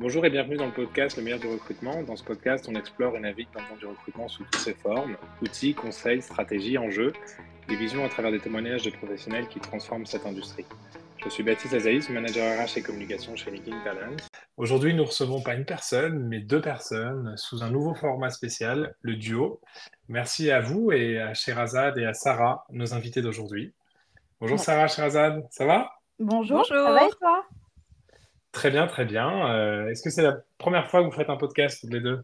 Bonjour et bienvenue dans le podcast Le meilleur du recrutement. Dans ce podcast, on explore et navigue dans le monde du recrutement sous toutes ses formes, outils, conseils, stratégies, enjeux, et visions à travers des témoignages de professionnels qui transforment cette industrie. Je suis Baptiste Azaïs, manager RH et communication chez LinkedIn Talent. Aujourd'hui, nous recevons pas une personne, mais deux personnes sous un nouveau format spécial, le duo. Merci à vous et à Sherazade et à Sarah, nos invités d'aujourd'hui. Bonjour Sarah, Sherazade, ça va? Bonjour, Bonjour, ça va et toi? Très bien, très bien. Euh, est-ce que c'est la première fois que vous faites un podcast, toutes les deux?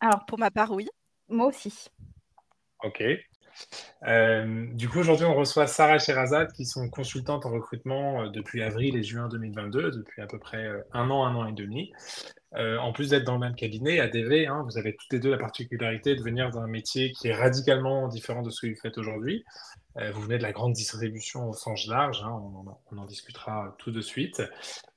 Alors, pour ma part, oui. Moi aussi. Ok. Euh, du coup, aujourd'hui, on reçoit Sarah Sherazade, qui sont consultantes en recrutement euh, depuis avril et juin 2022, depuis à peu près un an, un an et demi. en plus d'être dans le même cabinet, ADV, hein, vous avez toutes les deux la particularité de venir d'un métier qui est radicalement différent de ce que vous faites aujourd'hui. Vous venez de la grande distribution au sens large, hein, on, en discutera tout de suite.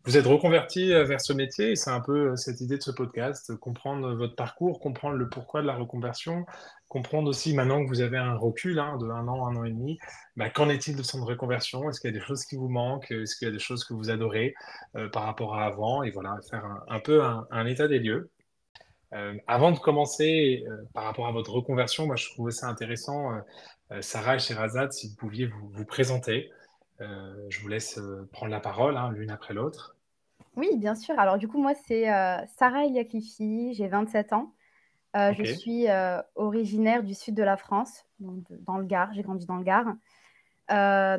Vous êtes reconverti euh, vers ce métier c'est un peu euh, cette idée de ce podcast, comprendre votre parcours, comprendre le pourquoi de la reconversion, comprendre aussi maintenant que vous avez un recul hein, de un an, un an et demi, bah, qu'en est-il de son reconversion? Est-ce qu'il y a des choses qui vous manquent? Est-ce qu'il y a des choses que vous adorez euh, par rapport à avant? Et voilà, faire un, peu un, état des lieux. avant de commencer, par rapport à votre reconversion, moi je trouvais ça intéressant, Sarah et Sherazade, si vous pouviez vous, vous présenter. Euh, je vous laisse euh, prendre la parole hein, l'une après l'autre. Oui, bien sûr. Alors du coup, moi, c'est euh, Sarah Eliaklifi, j'ai 27 ans. Je suis originaire du sud de la France, dans le Gard. J'ai grandi dans le Gard.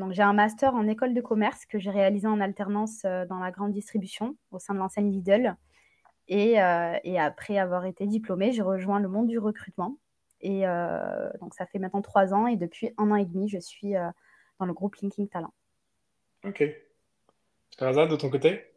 donc j'ai un master en école de commerce que j'ai réalisé en alternance dans la grande distribution au sein de l'enseigne Lidl. Et, et, après avoir été diplômée, j'ai rejoint le monde du recrutement. Et donc ça fait maintenant trois ans et depuis un an et demi, je suis dans le groupe Linking Talent. Ok. Sherazade, de ton côté?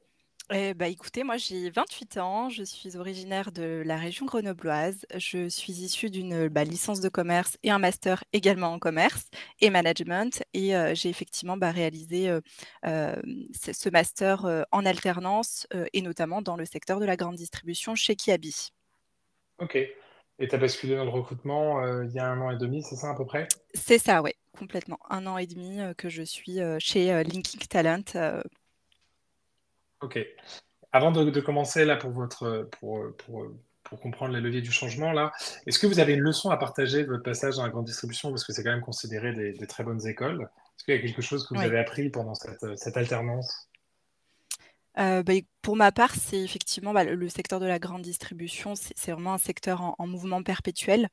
Eh bah, écoutez, moi j'ai 28 ans, je suis originaire de la région grenobloise. Je suis issue d'une bah, licence de commerce et un master également en commerce et management. Et euh, j'ai effectivement bah, réalisé euh, euh, ce master en alternance et notamment dans le secteur de la grande distribution chez Kiabi. Ok. Et tu as basculé dans le recrutement il y a un an et demi, c'est ça à peu près? C'est ça, oui complètement. Un an et demi euh, que je suis euh, chez euh, Linking Talent. Ok. Avant de, commencer là pour votre pour, pour, pour, comprendre les leviers du changement là, est-ce que vous avez une leçon à partager de votre passage dans la grande distribution? Parce que c'est quand même considéré des, très bonnes écoles. Est-ce qu'il y a quelque chose que vous avez appris pendant cette, cette alternance? Euh, bah, pour ma part, c'est effectivement bah, le, secteur de la grande distribution, c'est vraiment un secteur en, mouvement perpétuel.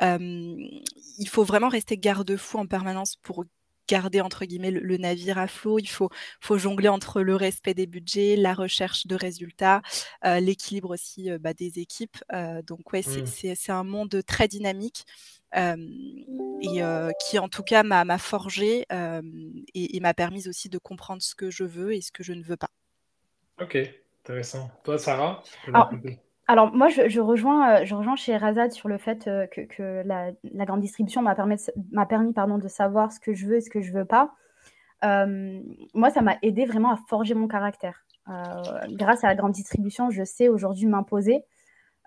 il faut vraiment rester garde-fou en permanence pour garder entre guillemets le, navire à flot. Il faut, faut, jongler entre le respect des budgets, la recherche de résultats, euh, l'équilibre aussi euh, bah, des équipes. donc ouais, mmh. c'est un monde très dynamique. et qui en tout cas m'a forgé et, et m'a permis aussi de comprendre ce que je veux et ce que je ne veux pas. Ok, intéressant. Toi, Sarah alors, moi, je, rejoins, euh, je rejoins chez Razad sur le fait euh, que, la, grande distribution m'a permis, m'a permis pardon, de savoir ce que je veux et ce que je veux pas. Euh, moi, ça m'a aidé vraiment à forger mon caractère. grâce à la grande distribution, je sais aujourd'hui m'imposer,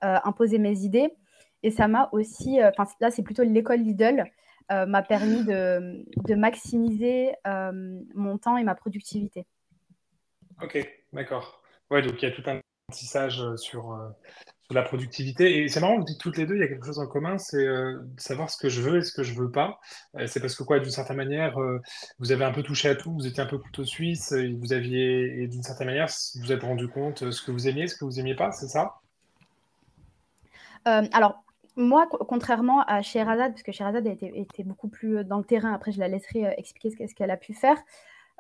imposer mes idées. Et ça m'a aussi, enfin là, c'est plutôt l'école Lidl, m'a permis de, de maximiser mon temps et ma productivité. Ok, d'accord. Ouais, donc il y a tout un apprentissage euh, sur, euh, sur la productivité. Et c'est marrant, vous dites toutes les deux, il y a quelque chose en commun, c'est euh, savoir ce que je veux et ce que je veux pas. c'est parce que quoi, d'une certaine manière, vous avez un peu touché à tout, vous étiez un peu couteau suisse, et vous aviez, et d'une certaine manière, vous vous êtes rendu compte ce que vous aimiez, ce que vous aimiez pas, c'est ça? Alors, moi, contrairement à Sherazade, parce que Sherazade était, était beaucoup plus dans le terrain, après je la laisserai expliquer ce qu'elle a pu faire.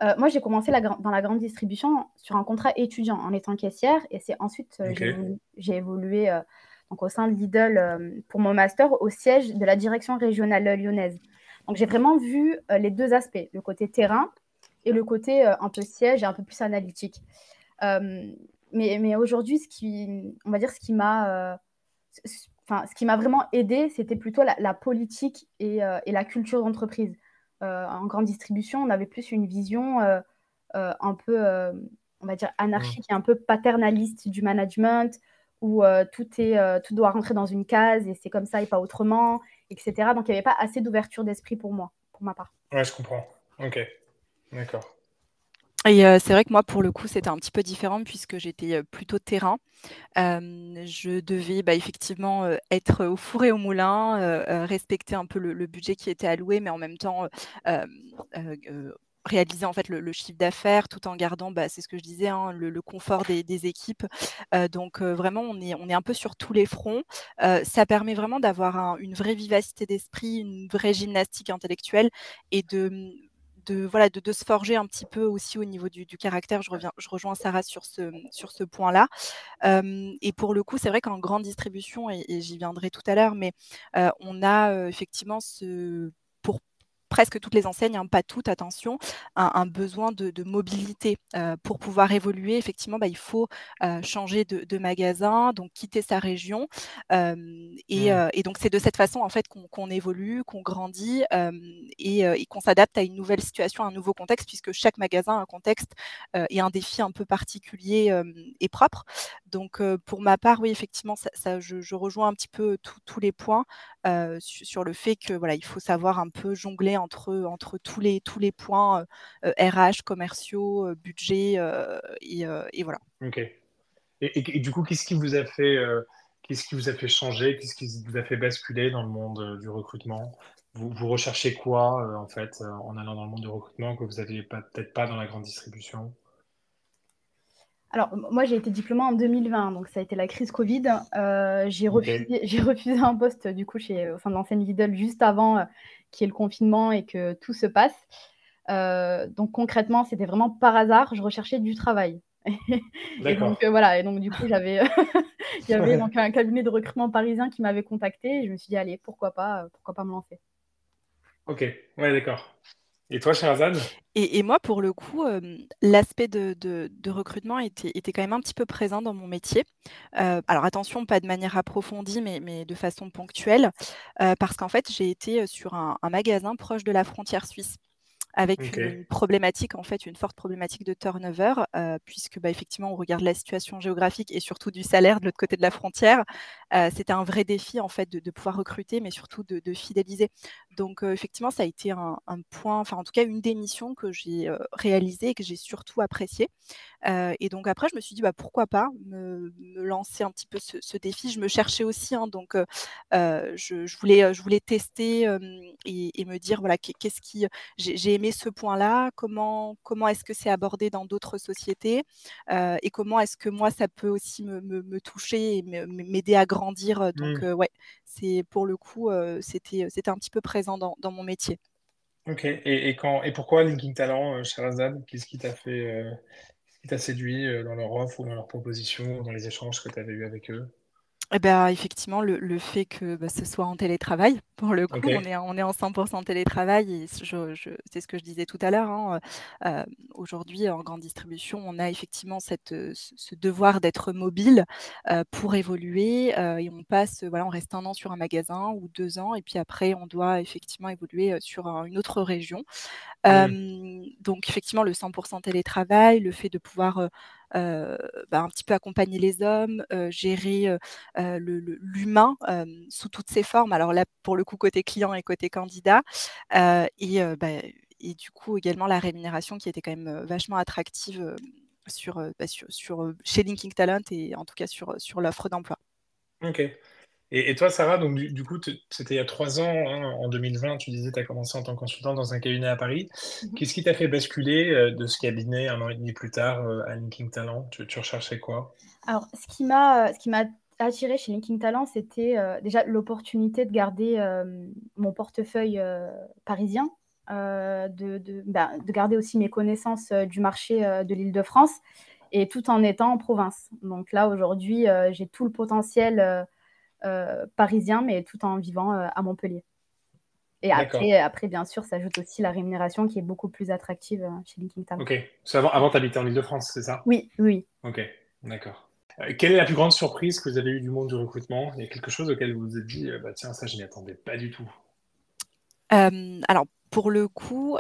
Euh, moi, j'ai commencé dans la grande distribution sur un contrat étudiant en étant caissière et c'est ensuite euh, j'ai évolué euh, donc au sein de Lidl pour mon master au siège de la direction régionale lyonnaise. Donc j'ai vraiment vu les deux aspects, le côté terrain et le côté un peu siège et un peu plus analytique. mais, mais aujourd'hui, ce qui, on va dire, ce qui m'a, enfin, ce qui m'a vraiment aidé, c'était plutôt la, politique et, et, la culture d'entreprise. Euh, en grande distribution, on avait plus une vision euh, euh, un peu, on va dire, anarchique et un peu paternaliste du management, où tout, est, tout doit rentrer dans une case et c'est comme ça et pas autrement, etc. Donc il n'y avait pas assez d'ouverture d'esprit pour moi, pour ma part. Ouais, je comprends. Ok, d'accord. Et c'est vrai que moi, pour le coup, c'était un petit peu différent puisque j'étais plutôt terrain. je devais bah, effectivement être au four et au moulin, respecter un peu le, budget qui était alloué, mais en même temps réaliser en fait le, chiffre d'affaires tout en gardant, bah, c'est ce que je disais, hein, le, confort des, équipes. donc vraiment, on est, on est un peu sur tous les fronts. ça permet vraiment d'avoir une vraie vivacité d'esprit, une vraie gymnastique intellectuelle et de de, voilà, de, se forger un petit peu aussi au niveau du, caractère. Je, reviens, je rejoins Sarah sur ce, sur ce point-là. et pour le coup, c'est vrai qu'en grande distribution, et, j'y viendrai tout à l'heure, mais on a effectivement ce presque toutes les enseignes, hein, pas toutes, attention, un, besoin de, mobilité euh, pour pouvoir évoluer. Effectivement, bah, il faut euh, changer de, magasin, donc quitter sa région. Euh, mmh. et, donc, c'est de cette façon en fait qu'on évolue, qu'on grandit et, qu'on s'adapte à une nouvelle situation, à un nouveau contexte, puisque chaque magasin a un contexte et un défi un peu particulier et propre. Donc, pour ma part, oui, effectivement, ça, je, rejoins un petit peu tous les points sur le fait que voilà, il faut savoir un peu jongler entre, entre tous, les, tous les points RH, commerciaux, budget et, voilà. Ok. Et, du coup, qu'est-ce qui vous a fait Qu'est-ce qui vous a fait changer? Qu'est-ce qui vous a fait basculer dans le monde du recrutement? Vous, vous, recherchez quoi, en fait, en allant dans le monde du recrutement que vous n'aviez peut-être pas dans la grande distribution? Alors, moi, j'ai été diplômée en 2020, donc ça a été la crise Covid. Euh, j'ai refusé, un poste, du coup, chez, au sein de l'enseigne Lidl juste avant euh, y ait le confinement et que tout se passe. Euh, donc, concrètement, c'était vraiment par hasard. Je recherchais du travail. et donc, voilà. Et donc, du coup, j'avais il y avait donc un cabinet de recrutement parisien qui m'avait contacté. Et je me suis dit, allez, pourquoi pas, pourquoi pas me lancer. Ok, ouais, d'accord. Et toi, Sherazade et, et, moi, pour le coup, l'aspect de, recrutement était, quand même un petit peu présent dans mon métier. alors attention, pas de manière approfondie, mais, de façon ponctuelle, parce qu'en fait, j'ai été sur un, magasin proche de la frontière suisse avec une, problématique, en fait, une forte problématique de turnover, euh, puisque bah, effectivement, on regarde la situation géographique et surtout du salaire de l'autre côté de la frontière. Euh, C'était un vrai défi, en fait, de, pouvoir recruter, mais surtout de, fidéliser. Donc, euh, effectivement, ça a été un, point, enfin, en tout cas, une des missions que j'ai réalisées et que j'ai surtout appréciée. et donc, après, je me suis dit, bah, pourquoi pas me, lancer un petit peu ce, défi. Je me cherchais aussi, hein, donc, je, voulais, je voulais tester et, et, me dire, voilà, qu'est-ce qui. J'ai ce point-là? Comment, comment est-ce que c'est abordé dans d'autres sociétés? Euh, Et comment est-ce que moi, ça peut aussi me, me, toucher et m'aider à grandir? Donc, mmh. euh, ouais, c'est pour le coup, euh, c'était c'était un petit peu présent dans, dans mon métier. Ok. Et, et, quand, et pourquoi Linking Talent, Sherazade? Qu'est-ce qui t'a fait, qui t'a séduit dans leur offre ou dans leur proposition, dans les échanges que tu avais eu avec eux? Eh ben, effectivement, le, fait que bah, ce soit en télétravail, pour le coup, on, est, on est en 100% télétravail et je, c'est ce que je disais tout à l'heure. Hein, euh, aujourd'hui, en grande distribution, on a effectivement cette, ce devoir d'être mobile euh, pour évoluer euh, et on passe, voilà, on reste un an sur un magasin ou deux ans et puis après, on doit effectivement évoluer sur une autre région. donc, effectivement, le 100% télétravail, le fait de pouvoir euh, bah, un petit peu accompagner les hommes, euh, gérer euh, l'humain sous toutes ses formes. Alors là, pour le coup, côté client et côté candidat. et, bah, et du coup, également la rémunération qui était quand même vachement attractive sur, bah, sur, sur, chez Linking Talent et en tout cas sur, sur l'offre d'emploi. Ok. Et, toi, Sarah, donc du, coup, c'était il y a trois ans, hein, en 2020, tu disais, tu as commencé en tant que consultant dans un cabinet à Paris. Mhm. Qu'est-ce qui t'a fait basculer euh, de ce cabinet un an et demi plus tard euh, à Linking Talent? Tu, recherchais quoi? Alors, ce qui m'a, ce qui m'a attiré chez Linking Talent, c'était euh, déjà l'opportunité de garder mon portefeuille parisien, de, de, bah, de, garder aussi mes connaissances du marché de l'Île-de-France et tout en étant en province. Donc là, aujourd'hui, j'ai tout le potentiel euh, parisien, mais tout en vivant euh, à Montpellier. Et après, après, bien sûr, s'ajoute aussi la rémunération qui est beaucoup plus attractive euh, chez Linking Talent. Ok. Avant, avant tu habitais en Ile-de-France, c'est ça? Oui, oui. Ok, d'accord. quelle est la plus grande surprise que vous avez eue du monde du recrutement? Il y a quelque chose auquel vous vous êtes dit, bah, tiens, ça, je n'y attendais pas du tout Alors, pour le coup,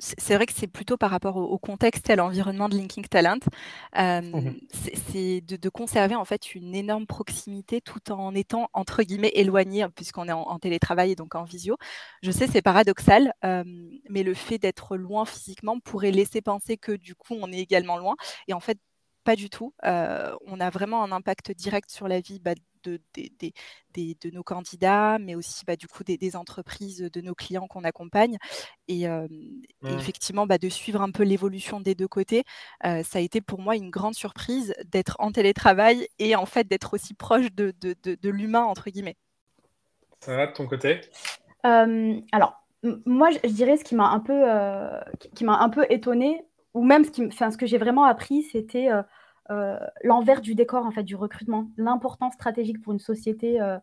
c'est vrai que c'est plutôt par rapport au, contexte et à l'environnement de Linking Talent. Mmh c'est de, conserver en fait une énorme proximité tout en étant entre guillemets éloigné puisqu'on est en, télétravail et donc en visio. Je sais c'est paradoxal, mais le fait d'être loin physiquement pourrait laisser penser que du coup on est également loin. Et en fait pas du tout. on a vraiment un impact direct sur la vie bah, de, de, nos candidats, mais aussi bah, du coup des, entreprises, de nos clients qu'on accompagne. Et, mmh. effectivement, bah, de suivre un peu l'évolution des deux côtés, ça a été pour moi une grande surprise d'être en télétravail et en fait d'être aussi proche de, l'humain, entre guillemets. Ça va de ton côté? Alors, moi, je, dirais ce qui m'a un peu, qui m'a un peu étonné, ou même ce, qui, ce que j'ai vraiment appris, c'était euh, l'envers du décor en fait du recrutement, l'importance stratégique pour une société euh,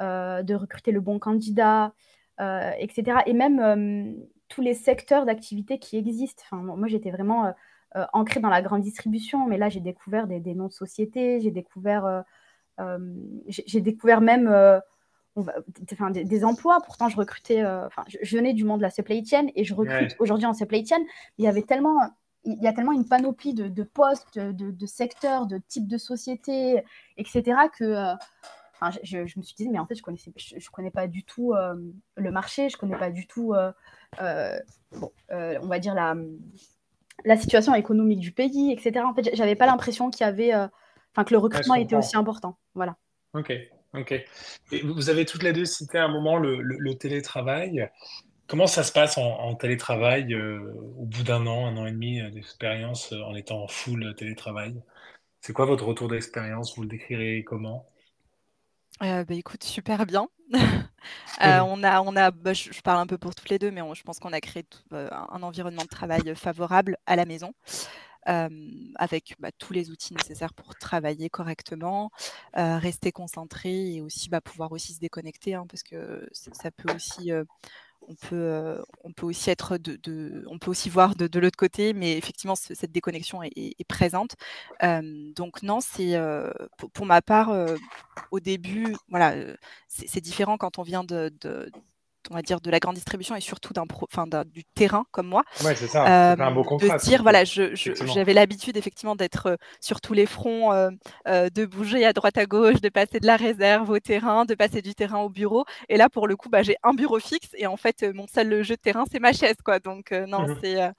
euh, de recruter le bon candidat, etc. Et même tous les secteurs d'activité qui existent. Enfin, moi, j'étais vraiment ancrée dans la grande distribution, mais là, j'ai découvert des, noms de sociétés, j'ai découvert, j'ai découvert même enfin, des, emplois. Pourtant, je recrutais, enfin, je, venais du monde de la supply chain et je recrute aujourd'hui en supply chain. Il y avait tellement il y a tellement une panoplie de, postes, de, secteurs, de types de sociétés, etc., que euh, je, me suis dit, mais en fait, je ne je, connais pas du tout euh, le marché, je ne connais pas du tout, euh, on va dire, la, la situation économique du pays, etc. En fait, j'avais pas l'impression qu'il y avait, enfin, que le recrutement était aussi important. Voilà. Ok. Ok. Et vous avez toutes les deux cité à un moment le télétravail. Comment ça se passe en, télétravail euh, au bout d'un an, un an et demi euh, d'expérience euh, en étant en full télétravail? C'est quoi votre retour d'expérience? Vous le décrirez comment? bah, écoute, super bien. on a, on a, bah, je, parle un peu pour toutes les deux, mais je pense qu'on a créé un environnement de travail favorable à la maison, avec bah, tous les outils nécessaires pour travailler correctement, rester concentré et aussi bah, pouvoir aussi se déconnecter, hein, parce que ça peut aussi on peut, euh, on peut aussi être de, on peut aussi voir de, l'autre côté, mais effectivement cette déconnexion est, présente. donc non, c'est euh, pour, ma part au début, voilà, c'est différent quand on vient de, on va dire, de la grande distribution et surtout d'un enfin, du terrain comme moi. Ouais, c'est ça. un beau. De dire, voilà, j'avais l'habitude effectivement d'être euh, sur tous les fronts, euh, euh, de bouger à droite à gauche, de passer de la réserve au terrain, de passer du terrain au bureau. Et là, pour le coup, bah, j'ai un bureau fixe et en fait, mon seul jeu de terrain, c'est ma chaise, quoi. Donc non, mmh c'est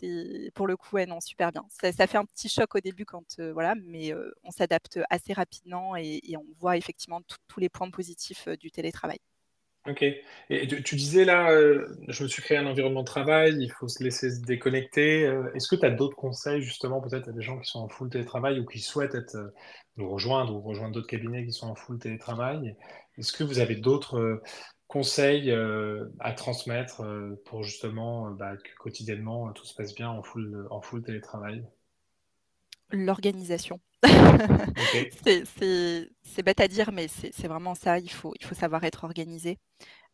c'est pour le coup, ouais, non, super bien. Ça, fait un petit choc au début quand, voilà, mais on s'adapte assez rapidement et, on voit effectivement tous les points positifs du télétravail. Ok. Et tu, disais là, euh, je me suis créé un environnement de travail, il faut se laisser se déconnecter. Euh, est-ce que tu as d'autres conseils justement peut-être à des gens qui sont en full télétravail ou qui souhaitent être, euh, nous rejoindre ou rejoindre d'autres cabinets qui sont en full télétravail? Est-ce que vous avez d'autres conseils à transmettre pour justement bah, que quotidiennement tout se passe bien en full, en full télétravail? L'organisation. C'est bête à dire, mais c'est vraiment ça. Il faut, il faut savoir être organisé.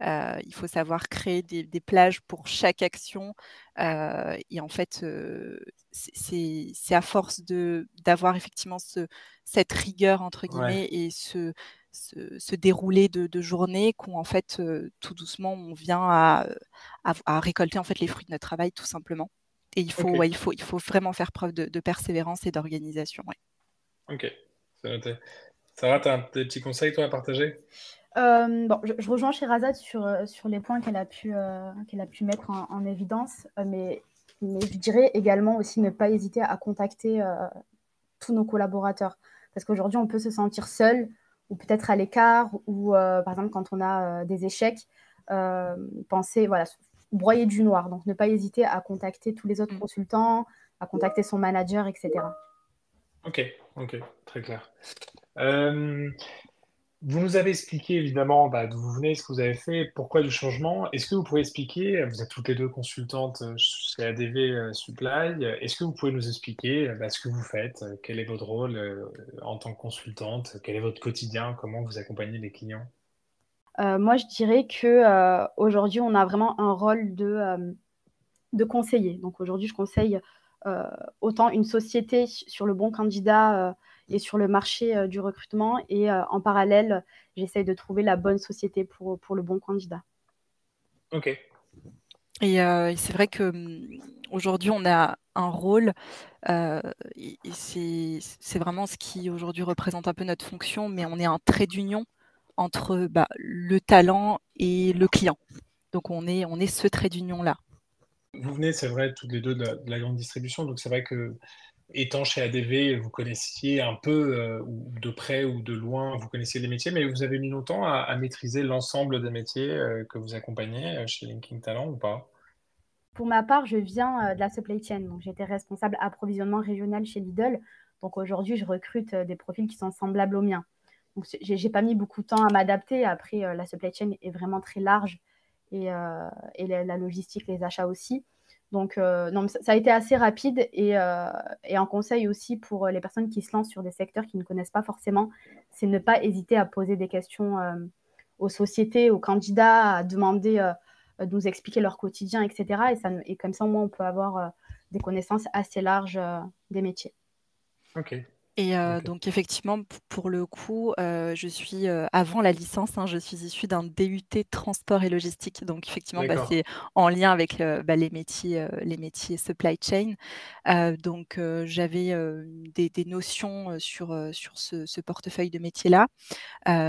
Euh, il faut savoir créer des, plages pour chaque action. Euh, et en fait, euh, c'est à force d'avoir effectivement ce, cette rigueur, entre guillemets, et ce, ce, déroulé de, de journée qu'on, en fait, tout doucement, on vient à, à, récolter en fait les fruits de notre travail, tout simplement. Et il faut, il faut, il faut vraiment faire preuve de, persévérance et d'organisation. Ok, c'est noté. Sarah, tu as des petits conseils, toi, à partager? Euh, bon, je, rejoins Sherazade sur, euh, sur les points qu'elle a, pu, euh, qu'elle a pu mettre en, évidence, mais, mais, je dirais également aussi ne pas hésiter à contacter tous nos collaborateurs. Parce qu'aujourd'hui, on peut se sentir seul ou peut-être à l'écart, ou par exemple, quand on a des échecs, penser, voilà, broyer du noir. Donc, ne pas hésiter à contacter tous les autres mmh. consultants, à contacter son manager, etc. Ok, ok, très clair. Euh, vous nous avez expliqué évidemment bah, d'où vous venez, ce que vous avez fait, pourquoi du changement. Est-ce que vous pouvez expliquer, vous êtes toutes les deux consultantes euh, chez ADV euh, Supply, est-ce que vous pouvez nous expliquer bah, ce que vous faites, quel est votre rôle en tant que consultante, quel est votre quotidien, comment vous accompagnez les clients? Moi, je dirais que aujourd'hui, on a vraiment un rôle de, de conseiller. Donc aujourd'hui, je conseille euh, autant une société sur le bon candidat euh, et sur le marché euh, du recrutement. Et en parallèle, j'essaye de trouver la bonne société pour, pour le bon candidat. Ok. Et, c'est vrai que hum, aujourd'hui, on a un rôle, et, c'est vraiment ce qui aujourd'hui représente un peu notre fonction, mais on est un trait d'union entre bah, le talent et le client. Donc on est, on est ce trait d'union-là. Vous venez, c'est vrai, toutes les deux de la, grande distribution, donc c'est vrai que étant chez ADV, vous connaissiez un peu, euh, ou de près ou de loin, vous connaissiez les métiers, mais vous avez mis longtemps à, maîtriser l'ensemble des métiers euh, que vous accompagnez euh, chez Linking Talent ou pas? Pour ma part, je viens de la supply chain, donc j'étais responsable approvisionnement régional chez Lidl. Donc aujourd'hui, je recrute des profils qui sont semblables aux miens. J'ai pas mis beaucoup de temps à m'adapter. Après, la supply chain est vraiment très large et, la, logistique, les achats aussi. Donc, euh, non, ça, a été assez rapide et, euh, un conseil aussi pour les personnes qui se lancent sur des secteurs qu'ils ne connaissent pas forcément, c'est ne pas hésiter à poser des questions euh, aux sociétés, aux candidats, à demander de nous expliquer leur quotidien, etc. Et, et comme ça, au moins, on peut avoir des connaissances assez larges des métiers. Ok, et euh, donc effectivement, pour le coup, euh, je suis euh, avant la licence, hein, je suis issue d'un DUT transport et logistique. Donc effectivement, bah, c'est en lien avec bah, les métiers, les métiers supply chain. donc j'avais des, des, notions sur sur ce, ce portefeuille de métiers là.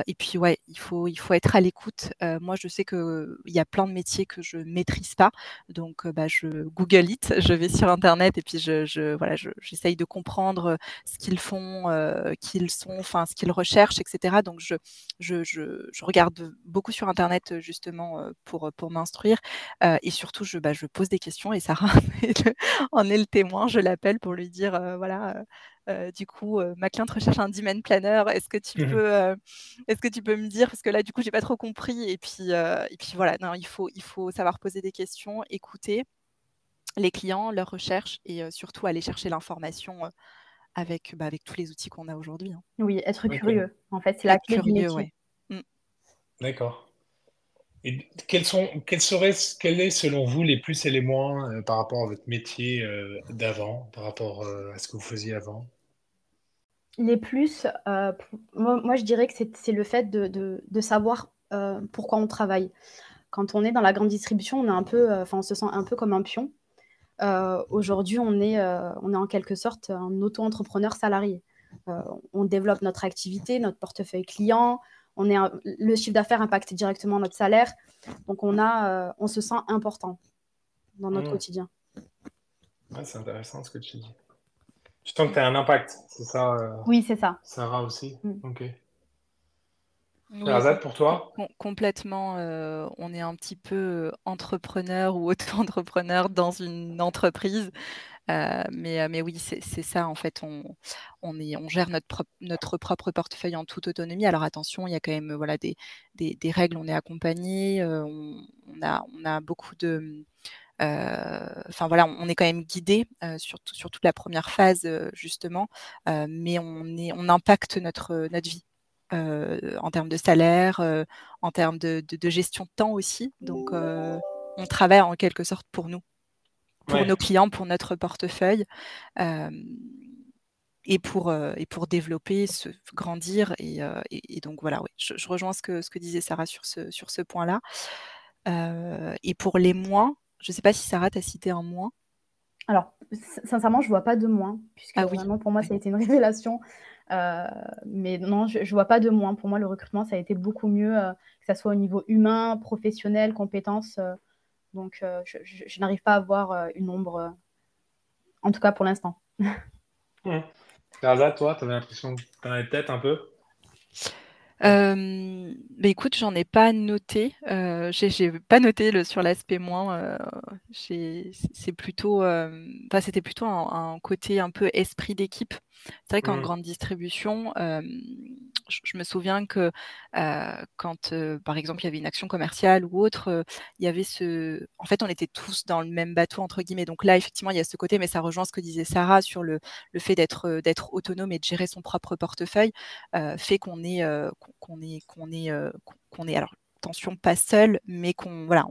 et puis ouais, il faut il faut être à l'écoute. moi, je sais que il y a plein de métiers que je maîtrise pas. Donc bah, je Google it, je vais sur internet et puis je, je voilà, j'essaye de comprendre ce qu'ils font euh, qu'ils sont, enfin ce qu'ils recherchent, etc. Donc je, je, je, regarde beaucoup sur Internet justement euh, pour, pour m'instruire euh, et surtout je, bah, je pose des questions et Sarah en est le témoin. Je l'appelle pour lui dire voilà. du coup, ma cliente recherche un demand planner. Est-ce que tu mmh peux, est-ce que tu peux me dire? Parce que là, du coup, j'ai pas trop compris. Et puis, et puis voilà, non, il faut, il faut savoir poser des questions, écouter les clients, leurs recherches et surtout aller chercher l'information avec, bah, avec tous les outils qu'on a aujourd'hui. Hein. Oui, être curieux. En fait, c'est la clé du métier. Mmh. D'accord. Et quels sont, quels seraient, quels est selon vous les plus et les moins euh, par rapport à votre métier euh, d'avant, par rapport euh, à ce que vous faisiez avant? Les plus, moi, moi, je dirais que c'est le fait de, de, de savoir pourquoi on travaille. Quand on est dans la grande distribution, on, est un peu, on se sent un peu comme un pion. Euh, aujourd'hui, on, est, euh, on est en quelque sorte un auto-entrepreneur salarié. Euh, on développe notre activité, notre portefeuille client, on est le chiffre d'affaires impacte directement notre salaire. Donc, on, a, on se sent important dans notre mmh. quotidien. c'est intéressant ce que tu dis. Tu sens que tu as un impact, c'est ça Oui, c'est ça. Sarah aussi? Mmh. Ok. Oui, pour toi? Complètement. Euh, on est un petit peu euh, entrepreneur ou auto-entrepreneur dans une entreprise. Euh, mais, mais oui, c'est ça en fait. On, on, est, on gère notre, notre propre portefeuille en toute autonomie. Alors attention, il y a quand même voilà, des, des, règles, on est accompagné, on, a, on a beaucoup de. Enfin voilà, on est quand même guidé sur, sur, toute la première phase justement, mais on, est, on impacte notre, notre vie en termes de salaire, euh, en termes de, gestion de temps aussi. Donc, euh, on travaille en quelque sorte pour nous, pour nos clients, pour notre portefeuille. et pour, et pour développer, se, grandir. Et, donc voilà, oui, je, rejoins ce que, ce que disait Sarah sur ce, sur ce point-là. et pour les moins, je ne sais pas si Sarah t'a cité un moins. Alors, sincèrement, je ne vois pas de moins, puisque ah vraiment pour moi, ça a été une révélation. Euh, mais non, je ne vois pas de moins. Pour moi, le recrutement, ça a été beaucoup mieux, euh, que ce soit au niveau humain, professionnel, compétences. Euh, donc, je, je n'arrive pas à avoir une ombre, en tout cas pour l'instant. Mmh. toi, tu avais l'impression que tu en avais peut-être un peu? Euh, bah, écoute, j'en ai pas noté. Euh, j'ai pas noté le, sur l'aspect moins. Euh, c'est plutôt, euh, c'était plutôt un, côté un peu esprit d'équipe. C'est vrai qu'en mmh. grande distribution, je, me souviens que quand, par exemple, il y avait une action commerciale ou autre, il y avait ce. En fait, on était tous dans le même bateau entre guillemets. Donc là, effectivement, il y a ce côté, mais ça rejoint ce que disait Sarah sur le, le fait d'être d'être autonome et de gérer son propre portefeuille, fait qu'on est qu'on est qu'on est qu'on est alors attention pas seul, mais qu'on voilà,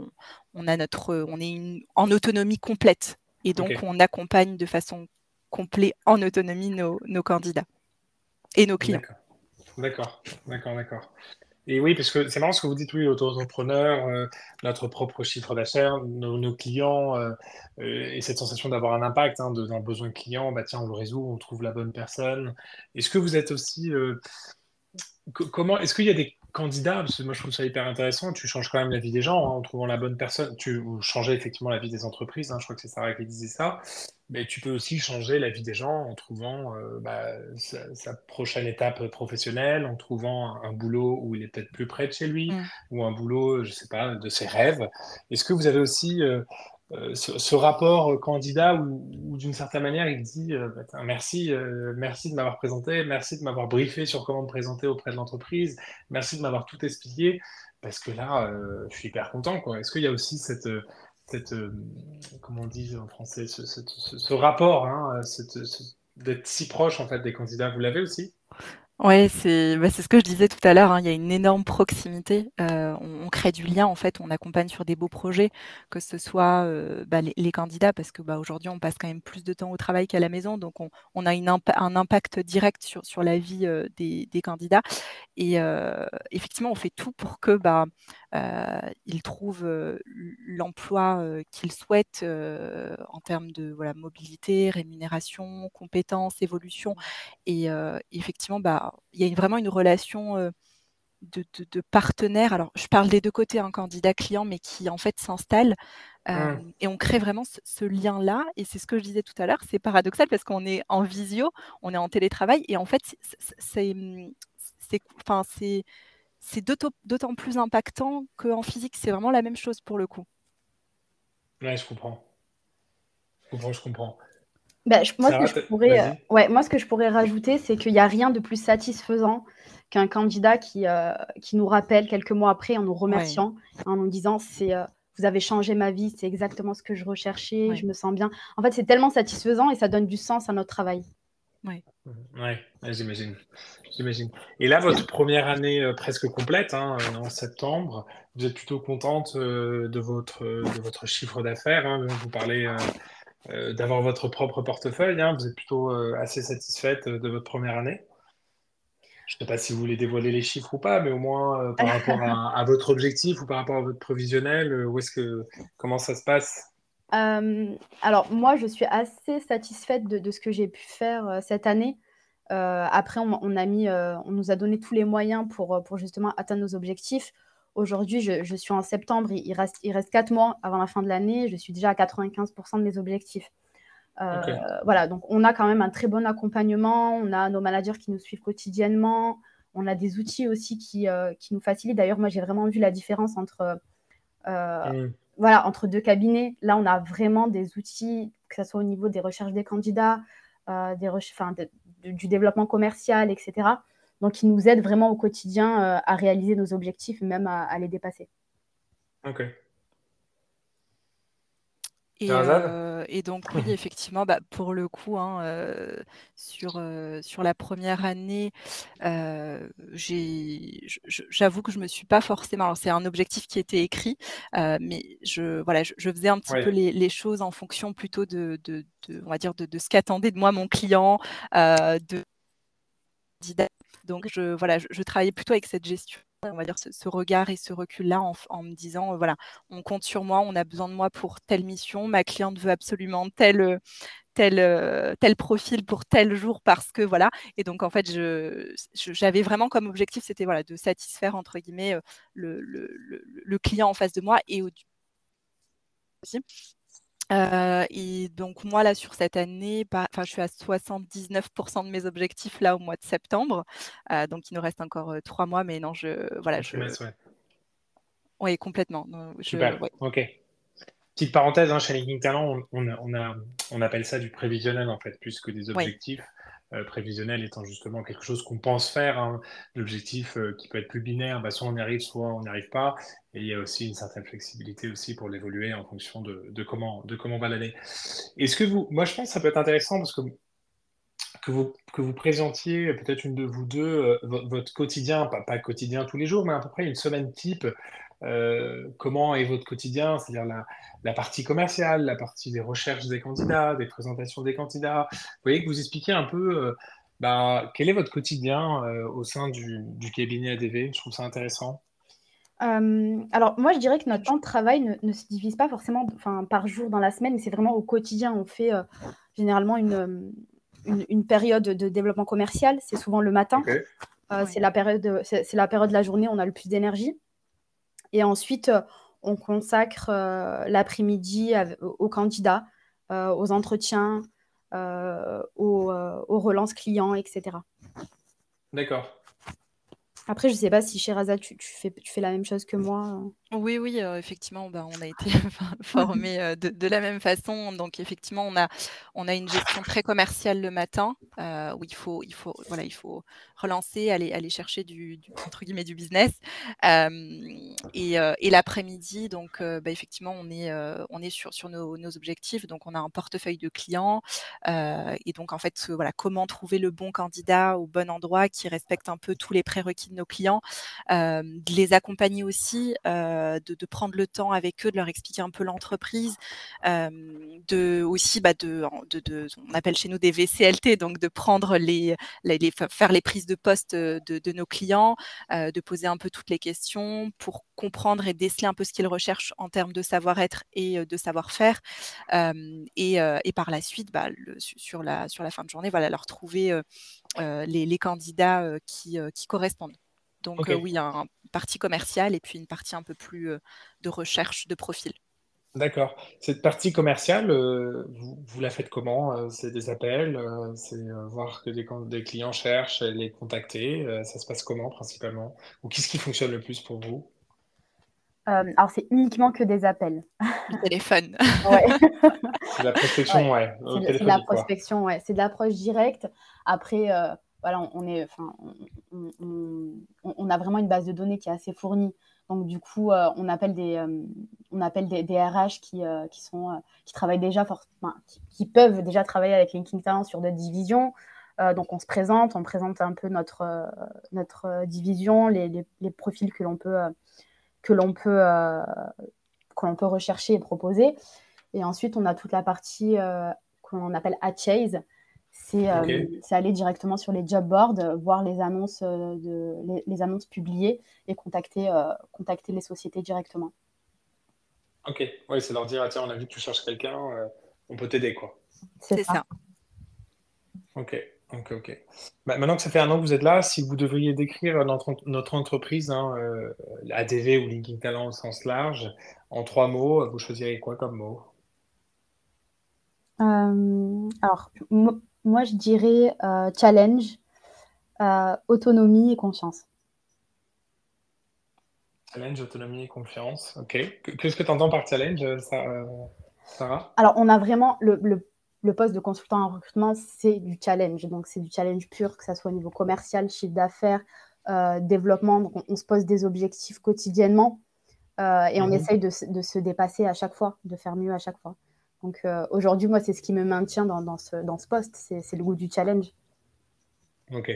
on, a notre on est en autonomie complète et donc on accompagne de façon complète en autonomie nos, nos candidats et nos clients. D'accord, d'accord, d'accord. Et oui, parce que c'est marrant ce que vous dites, oui, auto-entrepreneur, euh, notre propre chiffre d'affaires, nos, clients, euh, euh, et cette sensation d'avoir un impact, hein, d'un besoin client, bah tiens, on le résout, on trouve la bonne personne. Est-ce que vous êtes aussi, co- comment, est-ce qu'il y a des candidats, parce que moi je trouve ça hyper intéressant, tu changes quand même la vie des gens hein, en trouvant la bonne personne, tu changeais effectivement la vie des entreprises, hein, je crois que c'est Sarah qui disait ça, mais tu peux aussi changer la vie des gens en trouvant euh, bah, sa, sa prochaine étape professionnelle, en trouvant un, un boulot où il est peut-être plus près de chez lui, Mm. ou un boulot, je sais pas, de ses rêves. Est-ce que vous avez aussi euh, ce, ce rapport candidat où, d'une certaine manière il dit euh, bah, merci, euh, merci de m'avoir présenté, merci de m'avoir briefé sur comment me présenter auprès de l'entreprise, merci de m'avoir tout expliqué, parce que là, euh, je suis hyper content. Est-ce qu'il y a aussi cette, euh, euh, comment on dit en français, ce, rapport, hein, d'être si proche en fait des candidats, vous l'avez aussi? C'est bah, c'est ce que je disais tout à l'heure, hein, il y a une énorme proximité. Euh, on, crée du lien, en fait, on accompagne sur des beaux projets, que ce soit euh, bah, les, candidats, parce que bah, aujourd'hui, on passe quand même plus de temps au travail qu'à la maison, donc on, a un impact direct sur, sur la vie euh, des, des candidats. Et effectivement, on fait tout pour que bah, ils trouvent l'emploi qu'ils souhaitent en termes de voilà, mobilité, rémunération, compétences, évolution. Et effectivement, bah, il y a une- vraiment une relation euh, de, de, de partenaire. Alors, je parle des deux côtés, un candidat-client, mais qui en fait s'installe. Euh, Hum, et on crée vraiment ce, ce lien-là. Et c'est ce que je disais tout à l'heure, c'est paradoxal parce qu'on est en visio, on est en télétravail. Et en fait, c'est, c'est, d'autant plus impactant qu'en physique. C'est vraiment la même chose pour le coup. Ouais, je comprends. Je comprends, je comprends. Ben, je- moi, ce que je pourrais, euh, ouais, moi, ce que je pourrais rajouter, c'est qu'il n'y a rien de plus satisfaisant qu'un candidat qui, euh, qui nous rappelle quelques mois après en nous Ouais, remerciant, en nous disant c'est, euh, vous avez changé ma vie, c'est exactement ce que je recherchais, ouais, je me sens bien. En fait, c'est tellement satisfaisant et ça donne du sens à notre travail. ouais. Ouais, j'imagine. J'imagine. Et là, votre première année euh, presque complète, hein, en septembre, vous êtes plutôt contente euh, de votre, de votre chiffre d'affaires, hein, vous parlez d'avoir votre propre portefeuille, hein, vous êtes plutôt euh, assez satisfaite euh, de votre première année. Je ne sais pas si vous voulez dévoiler les chiffres ou pas, mais au moins euh, par rapport à, à votre objectif ou par rapport à votre provisionnel, euh, où est-ce que, comment ça se passe? Euh, alors, moi, je suis assez satisfaite de, de ce que j'ai pu faire euh, cette année. Euh, après, on, on a mis, euh, on nous a donné tous les moyens pour, euh, pour justement atteindre nos objectifs. Aujourd'hui, je, je suis en septembre, il, il reste, il reste 4 mois avant la fin de l'année, je suis déjà à 95% de mes objectifs. Euh, voilà, donc on a quand même un très bon accompagnement, on a nos managers qui nous suivent quotidiennement, on a des outils aussi qui, euh, qui nous facilitent. D'ailleurs, moi, j'ai vraiment vu la différence entre euh, Hmm. voilà, entre deux cabinets. Là, on a vraiment des outils, que ce soit au niveau des recherches des candidats, des de- du développement commercial, etc. Donc, ils nous aident vraiment au quotidien euh, à réaliser nos objectifs et même à, à les dépasser. Ok. Et, euh, et donc oui, effectivement, bah, pour le coup, hein, euh, sur, euh, sur la première année, euh, j'avoue que je me suis pas forcément. Alors c'est un objectif qui était écrit, euh, mais je voilà, je, je faisais un petit peu les, les choses en fonction plutôt de, de, de- on va dire de, de ce qu'attendait de moi mon client, euh, de. Donc je voilà, je, travaillais plutôt avec cette gestion. On va dire ce, regard et ce recul-là en, f- en me disant, euh, voilà, on compte sur moi, on a besoin de moi pour telle mission, ma cliente veut absolument tel, euh, tel, euh, tel profil pour tel jour parce que voilà. Et donc en fait, j'avais vraiment comme objectif, c'était voilà, de satisfaire entre guillemets le, le, le, le client en face de moi et au aussi. Euh, et donc moi là sur cette année, enfin je suis à 79% de mes objectifs là au mois de septembre. Euh, donc il nous reste encore euh, trois mois, mais non, je voilà, je, ouais. oui complètement. Je, Super. ouais, Ok. Petite parenthèse, hein, chez Linking Talent, on, on a- on a- on appelle ça du prévisionnel en fait, plus que des objectifs. Prévisionnel étant justement quelque chose qu'on pense faire, hein. L'objectif euh, qui peut être plus binaire, bah, soit on y arrive, soit on n'y arrive pas. Et il y a aussi une certaine flexibilité aussi pour l'évoluer en fonction de, de comment, de comment va l'année. Est-ce que vous, moi je pense que ça peut être intéressant parce que que vous, que vous présentiez, peut-être une de vous deux, euh, vo- votre quotidien, pas, pas quotidien tous les jours, mais à peu près une semaine type. Euh, comment est votre quotidien, c'est-à-dire la, la partie commerciale, la partie des recherches des candidats, des présentations des candidats. Vous voyez que vous expliquez un peu euh, bah, quel est votre quotidien au sein du, du, cabinet ADV Je trouve ça intéressant. alors moi, je dirais que notre temps de travail ne, se divise pas forcément par jour dans la semaine, mais c'est vraiment au quotidien. On fait généralement une, une, période de développement commercial, c'est souvent le matin. C'est la, période, c'est la période de la journée où on a le plus d'énergie. Et ensuite, on consacre l'après-midi aux candidats, aux entretiens, aux, aux, relances clients, etc. D'accord. Après, je ne sais pas si chez Raza, tu, fais, tu fais la même chose que moi. Oui, oui, effectivement, bah, on a été formés de, la même façon. Donc, effectivement, on a, une gestion très commerciale le matin où il faut, relancer, aller, chercher du, business. et, l'après-midi, donc, bah, effectivement, on est, sur, nos, objectifs. Donc, on a un portefeuille de clients. et donc, en fait, comment trouver le bon candidat au bon endroit qui respecte un peu tous les prérequis nos clients, de les accompagner aussi de, prendre le temps avec eux, de leur expliquer un peu l'entreprise, de aussi bah, de, de, on appelle chez nous des VCLT, donc de prendre les, les, faire les prises de poste de, nos clients, de poser un peu toutes les questions pour comprendre et déceler un peu ce qu'ils recherchent en termes de savoir-être et de savoir-faire, et, et, par la suite, bah, sur la sur la fin de journée, voilà, leur trouver les, les, candidats qui, qui correspondent. Donc oui, il y a une partie commerciale et puis une partie un peu plus de recherche de profil. D'accord. Cette partie commerciale, vous, la faites comment C'est des appels, c'est voir que des, clients cherchent, les contacter. ça se passe comment principalement? Ou qu'est-ce qui fonctionne le plus pour vous? Alors, c'est uniquement que des appels. Le téléphone. Ouais. c'est la prospection, ouais. C'est de la prospection, ouais. C'est de l'approche directe. Après, on, a vraiment une base de données qui est assez fournie. Donc du coup, euh, on appelle des, euh, RH qui, euh, qui, travaillent déjà, qui, peuvent déjà travailler avec LinkedIn Talent sur d'autres divisions. donc on se présente, on présente un peu notre, division, les, profils que l'on peut, rechercher et proposer. Et ensuite, on a toute la partie qu'on appelle à euh, c'est aller directement sur les job boards, euh, voir les annonces, euh, de, les, annonces publiées et contacter, contacter les sociétés directement. Ok, oui, c'est leur dire ah, tiens, on a vu que tu cherches quelqu'un, on peut t'aider, quoi. C'est ça. Ok, ok, ok. Bah, maintenant que ça fait un an que vous êtes là, si vous devriez décrire notre, notre entreprise, hein, ADV ou Linking Talent au sens large, en trois mots, vous choisirez quoi comme mot? Alors, moi, je dirais euh, challenge, euh, autonomie et confiance. Challenge, autonomie et confiance. OK. Qu'est-ce que tu entends par challenge, euh, Sarah? Alors, on a vraiment le, le, poste de consultant en recrutement, c'est du challenge. Donc, c'est du challenge pur, que ce soit au niveau commercial, chiffre d'affaires, développement. Donc, on, se pose des objectifs quotidiennement et on mhm. essaye de, de, se dépasser à chaque fois, de faire mieux à chaque fois. Donc euh, aujourd'hui, moi, c'est ce qui me maintient dans, dans, ce, dans ce poste, c'est le goût du challenge. Ok,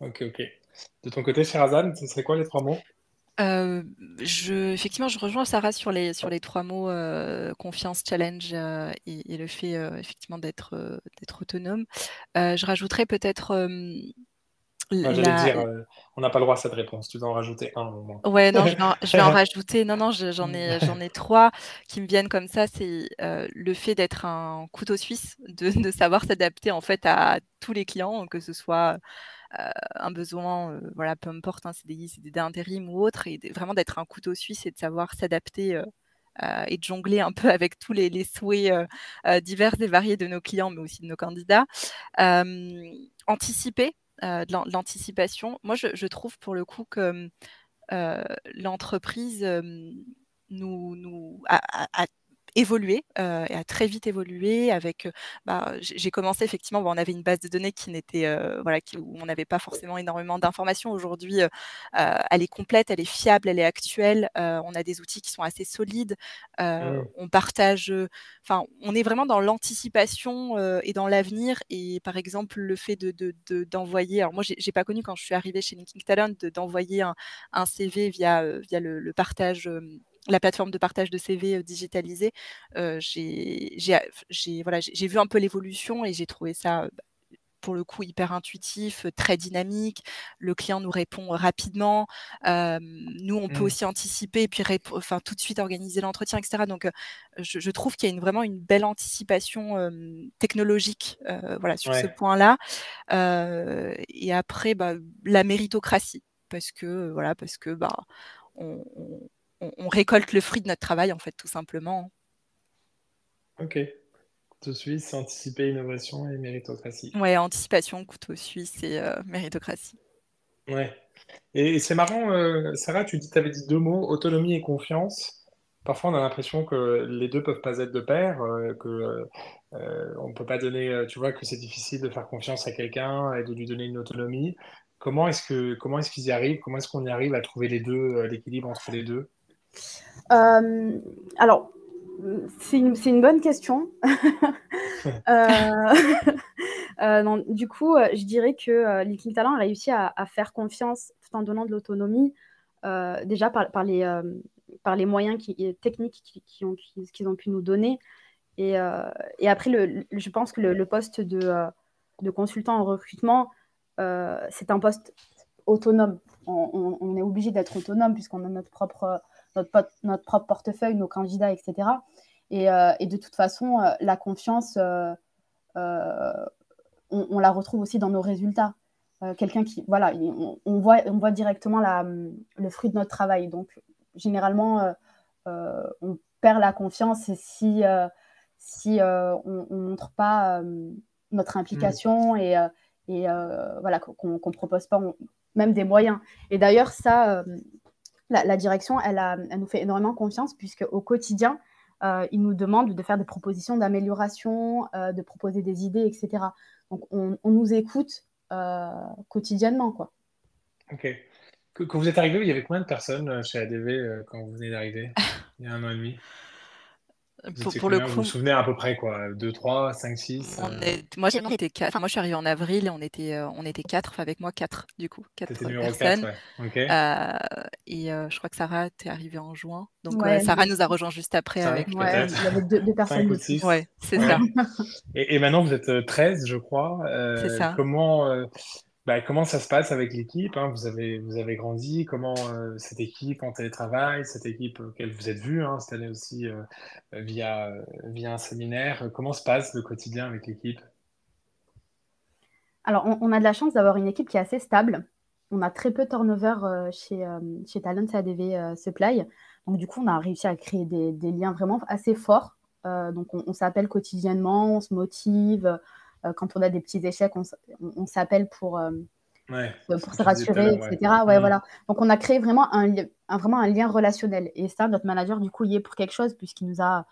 ok, ok. De ton côté, Sherazade, ce serait quoi les trois mots? Euh, je, effectivement, je rejoins Sarah sur les, sur les trois mots euh, confiance, challenge et, le fait effectivement d'être d'être autonome. je rajouterais peut-être dire, euh, on n'a pas le droit à cette réponse. Tu dois en rajouter un au moins. Ouais, non, je vais en, rajouter. Non, non, j'en ai, j'en ai trois qui me viennent comme ça. C'est euh, le fait d'être un couteau suisse, de, de savoir s'adapter en fait à tous les clients, que ce soit euh, un besoin, voilà, peu importe, hein, CDI, CDD d'intérim ou autre, et vraiment d'être un couteau suisse et de savoir s'adapter. et de jongler un peu avec tous les, les souhaits divers et variés de nos clients, mais aussi de nos candidats. anticiper, euh, de l'anticipation. Moi, je, trouve pour le coup que euh, l'entreprise euh, nous, nous a, évolué euh, et a très vite évolué avec bah, j'ai commencé effectivement on avait une base de données qui n'était voilà qui, où on n'avait pas forcément énormément d'informations. Aujourd'hui elle est complète elle est fiable elle est actuelle. On a des outils qui sont assez solides. Mmh. on partage enfin on est vraiment dans l'anticipation et dans l'avenir. Et par exemple le fait de d'envoyer alors moi j'ai pas connu quand je suis arrivée chez Linking Talent d'envoyer un, un, CV via via le, le partage la plateforme de partage de CV digitalisé, j'ai voilà, vu un peu l'évolution et j'ai trouvé ça bah, pour le coup hyper intuitif, très dynamique. Le client nous répond rapidement. nous, on peut mmh. aussi anticiper et puis enfin, tout de suite organiser l'entretien, etc. Donc, je, trouve qu'il y a une, vraiment une belle anticipation technologique voilà, sur ce point-là. et après, bah, la méritocratie. Parce que, voilà, parce que bah, on, on, récolte le fruit de notre travail, en fait, tout simplement. Ok. Couteau suisse, anticiper innovation et méritocratie. Ouais, anticipation, couteau suisse et euh, méritocratie. Ouais. Et, c'est marrant, euh, Sarah, tu dis, avais dit deux mots, autonomie et confiance. Parfois, on a l'impression que les deux peuvent pas être de pair, euh, que on peut pas donner, tu vois, que c'est difficile de faire confiance à quelqu'un et de lui donner une autonomie. Comment est-ce que comment est-ce qu'ils y arrivent? Comment est-ce qu'on y arrive à trouver les deux, l'équilibre entre les deux? Alors, c'est une, bonne question. Euh, euh, du coup, euh, je dirais que Leaking Talent a réussi à, faire confiance tout en donnant de l'autonomie, déjà par, les, par les moyens qui, techniques qu'ils ont, ont, pu nous donner. Et, après, le, je pense que le, poste de, de, consultant en recrutement, c'est un poste autonome. On, est obligé d'être autonome puisqu'on a notre propre notre, notre propre portefeuille, nos candidats, etc. Euh, et, de toute façon, euh, la confiance, euh, on, la retrouve aussi dans nos résultats. Quelqu'un qui, voilà, on, voit, on voit directement la, le fruit de notre travail. Donc, généralement, on perd la confiance si, si on ne montre pas notre implication et, et voilà, qu'on ne propose pas même des moyens. Et d'ailleurs, ça, la, direction, elle, elle, nous fait énormément confiance puisque au quotidien, euh, ils nous demandent de faire des propositions d'amélioration, euh, de proposer des idées, etc. Donc, on, nous écoute euh, quotidiennement. Quoi. Ok. Quand vous êtes arrivé, il y avait combien de personnes chez ADV quand vous venez d'arriver? Il y a un an et demi pour, le coup. Vous vous souvenez à peu près quoi 2, 3, 5, 6 Moi, j'étais 4. moi, je suis arrivée en avril et on était, euh, on était 4. avec moi, 4 du coup. 4 personnes. Euh, et euh, je crois que Sarah, t'es arrivée en juin. Donc, Sarah nous a rejoint juste après. avec... il y avait deux, personnes. aussi. Ouais, c'est ça. Et, et, maintenant, vous êtes 13, je crois. c'est ça. Comment. Bah, comment ça se passe avec l'équipe hein? vous, avez, vous avez grandi, comment euh, cette équipe en télétravail, cette équipe auquel vous êtes vu hein, cette année aussi euh, via, via un séminaire, comment se passe le quotidien avec l'équipe? Alors, on, a de la chance d'avoir une équipe qui est assez stable. On a très peu de turnover euh, chez, chez Talent ADV Supply. Donc, du coup, on a réussi à créer des liens vraiment assez forts. donc, on s'appelle quotidiennement, on se motive. Euh, quand on a des petits échecs, on, s'appelle pour, euh, euh, pour se rassurer, etc. Ouais. Mm. voilà. Donc, on a créé vraiment un, vraiment un lien relationnel. Et ça, notre manager, du coup, y est pour quelque chose, puisqu'il nous a.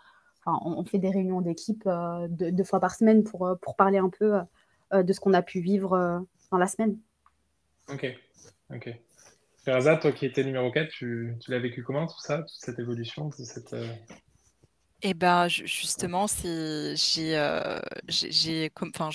Enfin, on fait des réunions d'équipe deux, fois par semaine pour, pour parler un peu de ce qu'on a pu vivre dans la semaine. Ok. Ok. Toi qui étais numéro 4, tu, tu l'as vécu comment tout ça, toute cette évolution, cette, et ben justement, c'est j'ai euh, j'ai enfin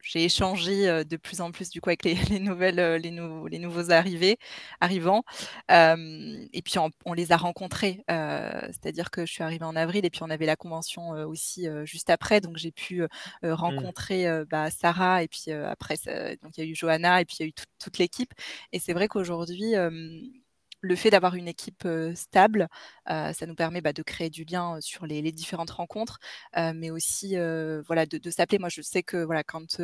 j'ai échangé euh, de plus en plus du coup avec les, nouvelles euh, les, nouveaux les nouveaux arrivés arrivants et puis on, les a rencontrés c'est-à-dire que je suis arrivée en avril et puis on avait la convention aussi juste après donc j'ai pu mmh. rencontrer bah, Sarah et puis après donc il y a eu Johanna et puis il y a eu toute l'équipe et c'est vrai qu'aujourd'hui le fait d'avoir une équipe stable, ça nous permet bah, de créer du lien sur les, différentes rencontres, mais aussi voilà, de, s'appeler. Moi, je sais que voilà, quand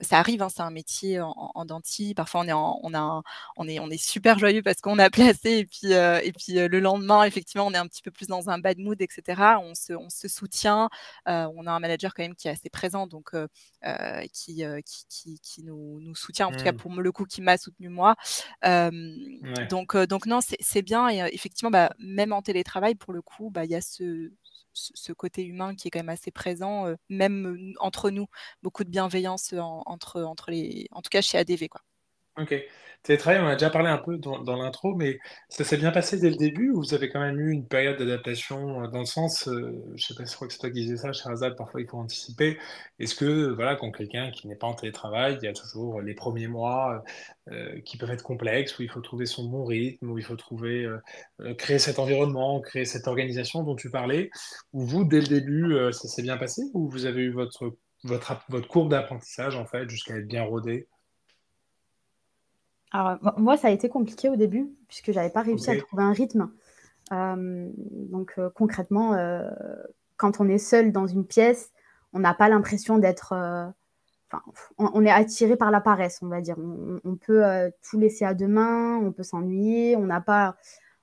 ça arrive, hein, c'est un métier en, en, denti. Parfois, on est, on, a on, est, on est super joyeux parce qu'on a placé, et puis, et puis le lendemain, effectivement, on est un petit peu plus dans un bad mood, etc. On se, on se soutient. on a un manager quand même qui est assez présent, donc qui, qui, qui, nous, nous, soutient, en tout cas mmh. pour le coup, qui m'a soutenu moi. Donc, donc non, c'est bien. Et effectivement, bah, même en télétravail, pour le coup, bah, il y a ce, côté humain qui est quand même assez présent, même entre nous. Beaucoup de bienveillance entre, entre les, en tout cas chez ADV. Quoi. Ok. Télétravail, on a déjà parlé un peu dans, l'intro, mais ça s'est bien passé dès le début ou vous avez quand même eu une période d'adaptation euh, dans le sens, euh, je sais pas si je crois que c'est toi qui disais ça, Azad, parfois il faut anticiper. Est-ce que, voilà, quand quelqu'un qui n'est pas en télétravail, il y a toujours les premiers mois euh, qui peuvent être complexes, où il faut trouver son bon rythme, où il faut trouver, créer cet environnement, créer cette organisation dont tu parlais, ou vous, dès le début, ça s'est bien passé ou vous avez eu votre votre, votre courbe d'apprentissage, en fait, jusqu'à être bien rodé? Alors, moi, ça a été compliqué au début, puisque j'avais pas réussi à trouver un rythme. donc, concrètement, quand on est seul dans une pièce, on n'a pas l'impression d'être on, est attiré par la paresse, on va dire. On, peut euh, tout laisser à demain, on peut s'ennuyer, on n'a pas,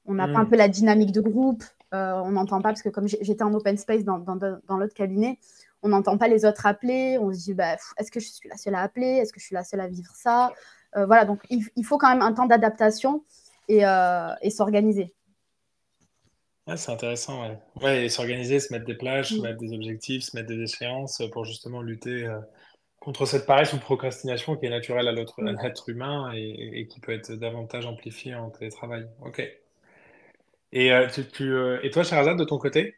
on n'a pas un mm. peu la dynamique de groupe, euh, on n'entend pas, parce que comme j'étais en open space dans, l'autre cabinet, on n'entend pas les autres appeler, on se dit, bah, est-ce que je suis la seule à appeler, est-ce que je suis la seule à vivre ça? Euh, Voilà, donc il, faut quand même un temps d'adaptation et, s'organiser. c'est intéressant, ouais. et s'organiser, se mettre des plages, se mm. mettre des objectifs, se mettre des échéances pour justement lutter contre cette paresse ou procrastination qui est naturelle à l'être humain et, qui peut être davantage amplifiée en télétravail. Ok. Et, euh, tu, euh, et toi, Sherazade, de ton côté?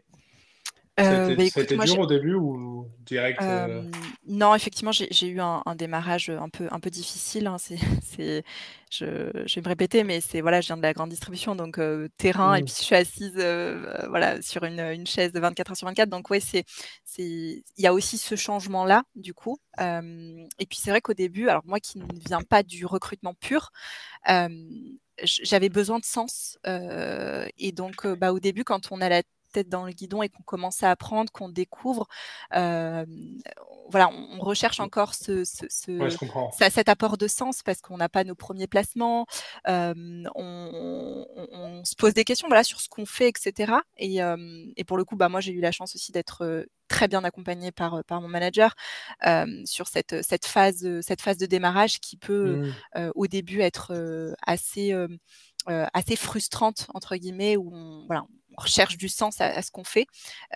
Euh, C'était bah, dur au début ou direct euh, Non, effectivement, j'ai eu un, démarrage un peu, un peu difficile. Hein. C'est, je, vais me répéter, mais c'est voilà, je viens de la grande distribution, donc terrain, et mmh. puis je suis assise voilà, sur une, une, chaise de 24 heures sur 24. Donc, ouais, c'est, il y a aussi ce changement-là, du coup. et puis, c'est vrai qu'au début, alors moi qui ne viens pas du recrutement pur, j'avais besoin de sens. et donc, bah, au début, quand on a la tête dans le guidon et qu'on commence à apprendre, qu'on découvre, euh, voilà, on, recherche encore ce, cet apport de sens parce qu'on n'a pas nos premiers placements, euh, on, se pose des questions voilà, sur ce qu'on fait, etc. Et, pour le coup, bah, moi, j'ai eu la chance aussi d'être très bien accompagnée par, par mon manager sur cette, cette, phase, cette phase de démarrage qui peut mmh. au début être assez, assez frustrante, entre guillemets, où on, voilà, on recherche du sens à, ce qu'on fait.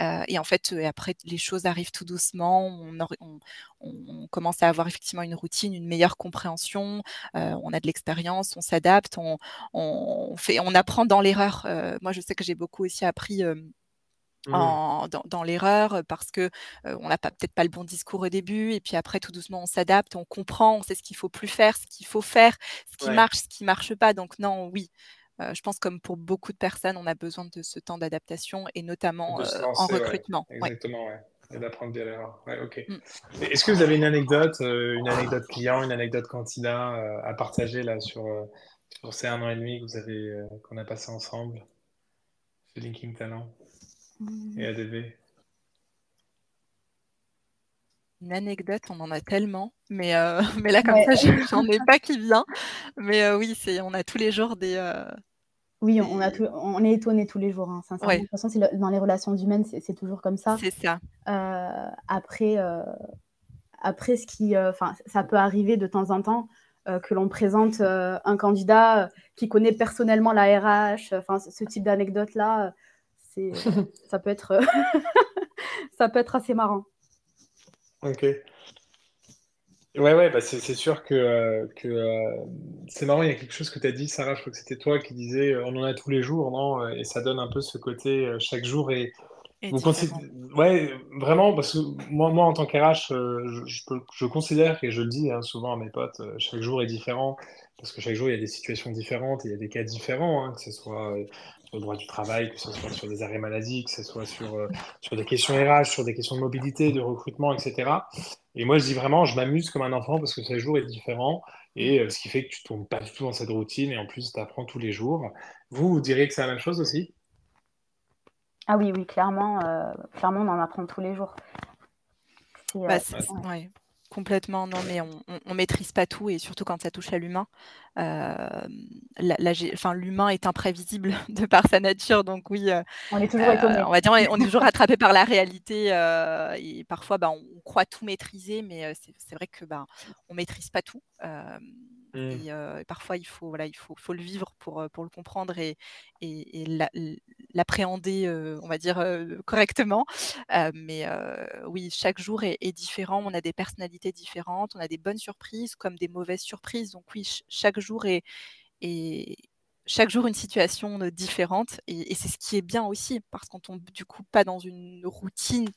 Euh, et en fait, euh, après, les choses arrivent tout doucement. On, commence à avoir effectivement une routine, une meilleure compréhension. Euh, on a de l'expérience, on s'adapte, on, fait, on apprend dans l'erreur. moi, je sais que j'ai beaucoup aussi appris. Dans, l'erreur parce que on n'a peut-être pas le bon discours au début et puis après tout doucement on s'adapte, on comprend, on sait ce qu'il faut plus faire, ce qu'il faut faire, ce qui marche, ce qui marche pas. Donc non, oui, euh, je pense comme pour beaucoup de personnes, on a besoin de ce temps d'adaptation et notamment en recrutement. Exactement, ouais. Et d'apprendre bien l'erreur. Ouais, ok. Mm. Est-ce que vous avez une anecdote, une anecdote client, une anecdote candidat à partager là sur, sur ces un an et demi que vous avez qu'on a passé ensemble? Chez Linking Talent et mm. ADV une anecdote, on en a tellement, mais, mais là, comme ça, j'en ai pas qui vient. Mais oui, c'est, on a tous les jours des, oui, on, a on est étonné tous les jours. Hein, De toute façon, dans les relations humaines, c'est toujours comme ça. C'est ça. Euh, après, euh, après, ce qui, euh, enfin, ça peut arriver de temps en temps que l'on présente un candidat qui connaît personnellement la RH. Enfin, ce type d'anecdote là, c'est, ça peut être, ça peut être assez marrant. Ok. Ouais, ouais, bah c'est sûr que, euh, que euh, c'est marrant, il y a quelque chose que tu as dit, Sarah, je crois que c'était toi qui disais, euh, on en a tous les jours, non? Et ça donne un peu ce côté, chaque jour et vous ouais, vraiment, parce que moi, moi en tant qu'RH, je, je, considère, et je le dis hein, souvent à mes potes, chaque jour est différent, parce que chaque jour, il y a des situations différentes, il y a des cas différents, hein, que ce soit le droit du travail, que ce soit sur des arrêts maladie, que ce soit sur, sur des questions RH, sur des questions de mobilité, de recrutement, etc. Et moi, je dis vraiment, je m'amuse comme un enfant parce que chaque jour est différent. Et euh, ce qui fait que tu ne tournes pas du tout dans cette routine et en plus, tu apprends tous les jours. Vous, vous diriez que c'est la même chose aussi? Ah oui, oui, clairement, euh, clairement, on en apprend tous les jours. Bah, euh, Complètement, non, mais on, on, maîtrise pas tout et surtout quand ça touche à l'humain. Euh, l'humain est imprévisible de par sa nature, donc oui. Euh, on est toujours étonné. on va dire, on est, toujours rattrapé par la réalité euh, et parfois, bah, on croit tout maîtriser, mais c'est vrai que bah, on maîtrise pas tout. Mmh. Et, parfois, il faut, voilà, il faut, faut le vivre pour, pour le comprendre et, et, l'appréhender, on va dire, correctement. mais oui, chaque jour est, différent. On a des personnalités différentes, on a des bonnes surprises comme des mauvaises surprises. Donc oui, chaque jour est, est chaque jour une situation différente et, c'est ce qui est bien aussi parce qu'on tombe du coup pas dans une routine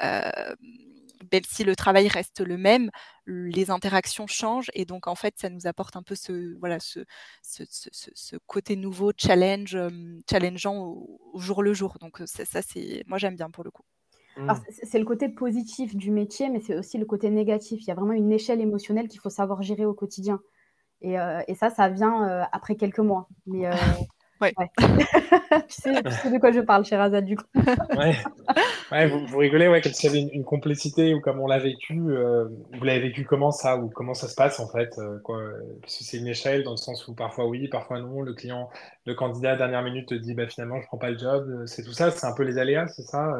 même si le travail reste le même, les interactions changent et donc en fait ça nous apporte un peu ce voilà ce, ce, côté nouveau challenge challengeant au, jour le jour. Donc ça, ça c'est moi j'aime bien pour le coup. Mmh. C'est le côté positif du métier, mais c'est aussi le côté négatif. Il y a vraiment une échelle émotionnelle qu'il faut savoir gérer au quotidien. Et, euh, et ça, ça vient euh, après quelques mois. Mais euh, Ouais. tu, sais, de quoi je parle, cher Azad, du coup. ouais. vous, rigolez, ouais, comme s'il y avait une, complicité ou comme on l'a vécu. Euh, vous l'avez vécu comment ça ou comment ça se passe en fait euh, quoi Parce que c'est une échelle dans le sens où parfois oui, parfois non. Le client, le candidat à dernière minute te dit bah, finalement je prends pas le job. Euh, c'est tout ça, c'est un peu les aléas, c'est ça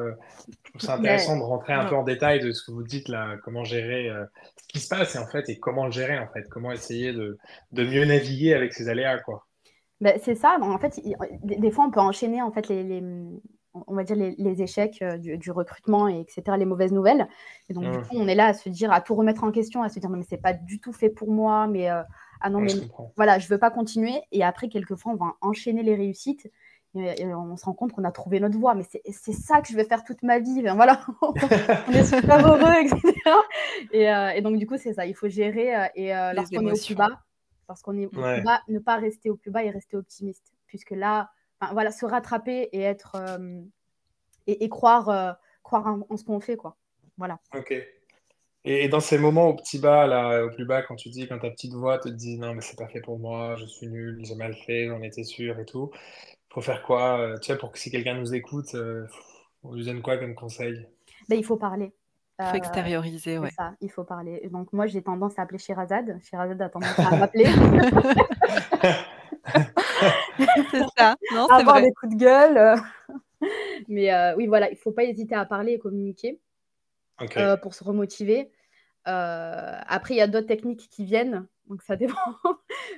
Je trouve ça intéressant de rentrer un peu en détail de ce que vous dites là, comment gérer ce qui se passe et en fait et comment le gérer en fait, comment essayer de, de mieux naviguer avec ces aléas quoi. Ben, c'est ça. en fait, des, fois, on peut enchaîner en fait les, on va dire les, échecs euh, du, recrutement et etc. Les mauvaises nouvelles. Et donc, du coup, on est là à se dire, à tout remettre en question, à se dire non mais c'est pas du tout fait pour moi, mais euh, ah non mais voilà, je veux pas continuer. Et après, quelquefois, on va enchaîner les réussites. Et, on se rend compte qu'on a trouvé notre voie, mais c'est ça que je vais faire toute ma vie. voilà, on est super heureux, etc. Euh, et, donc, du coup, c'est ça. Il faut gérer. Et lorsqu'on est au plus bas, parce qu'on est ne pas rester au plus bas et rester optimiste, puisque là, voilà, se rattraper et être euh, et, croire, euh, croire en, ce qu'on fait, quoi. Voilà. Ok. Et, dans ces moments au petit bas, là, au plus bas, quand tu dis, quand ta petite voix te dit non, mais c'est pas fait pour moi, je suis nul, j'ai mal fait, j'en étais sûr et tout, faut faire quoi euh, Tu sais, pour que si quelqu'un nous écoute, on lui donne quoi comme conseil? Ben, Il faut parler. Il faut extérioriser, ouais. ça, il faut parler. Donc moi, j'ai tendance à appeler Shirazad. Shirazad a tendance à m'appeler. c'est ça. Non, Avoir vrai. des coups de gueule. Mais euh, oui, voilà, il ne faut pas hésiter à parler et communiquer euh, pour se remotiver. Euh, après, il y a d'autres techniques qui viennent, donc ça dépend.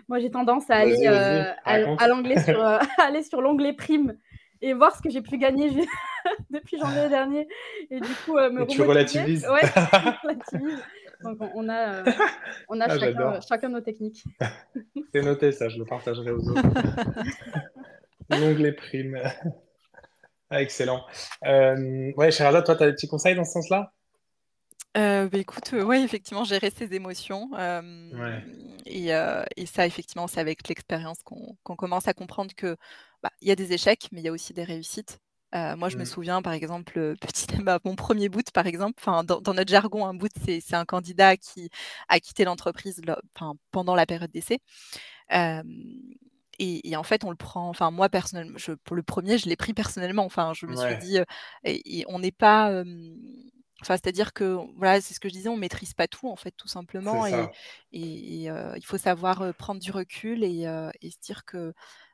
Moi, j'ai tendance à aller, à, à l'onglet sur, aller sur l'onglet prime et voir ce que j'ai pu gagner depuis janvier dernier. Et du coup, euh, me Tu relativises Ouais, relativise. Donc, on a, euh, on a ah, chacun, nos techniques. C'est noté, ça, je le partagerai aux autres. L'onglet prime. Ah, excellent. Euh, ouais, Sherazade, toi, tu as des petits conseils dans ce sens-là? Euh, bah, écoute, ouais, effectivement, gérer ses émotions. et, et, ça, effectivement, c'est avec l'expérience qu'on commence à comprendre que bah, il y a des échecs, mais il y a aussi des réussites. Euh, moi, je me mmh. souviens, par exemple, petit, bah, mon premier boot, par exemple, dans, dans notre jargon, un boot, c'est un candidat qui a quitté l'entreprise pendant la période d'essai. Et, en fait, on le prend. Enfin, moi personnellement, je, pour le premier, je l'ai pris personnellement. Enfin, je me suis dit, et, on n'est pas. Enfin, c'est-à-dire que voilà, c'est ce que je disais, on maîtrise pas tout en fait, tout simplement, et, et, il faut savoir prendre du recul et, et se dire que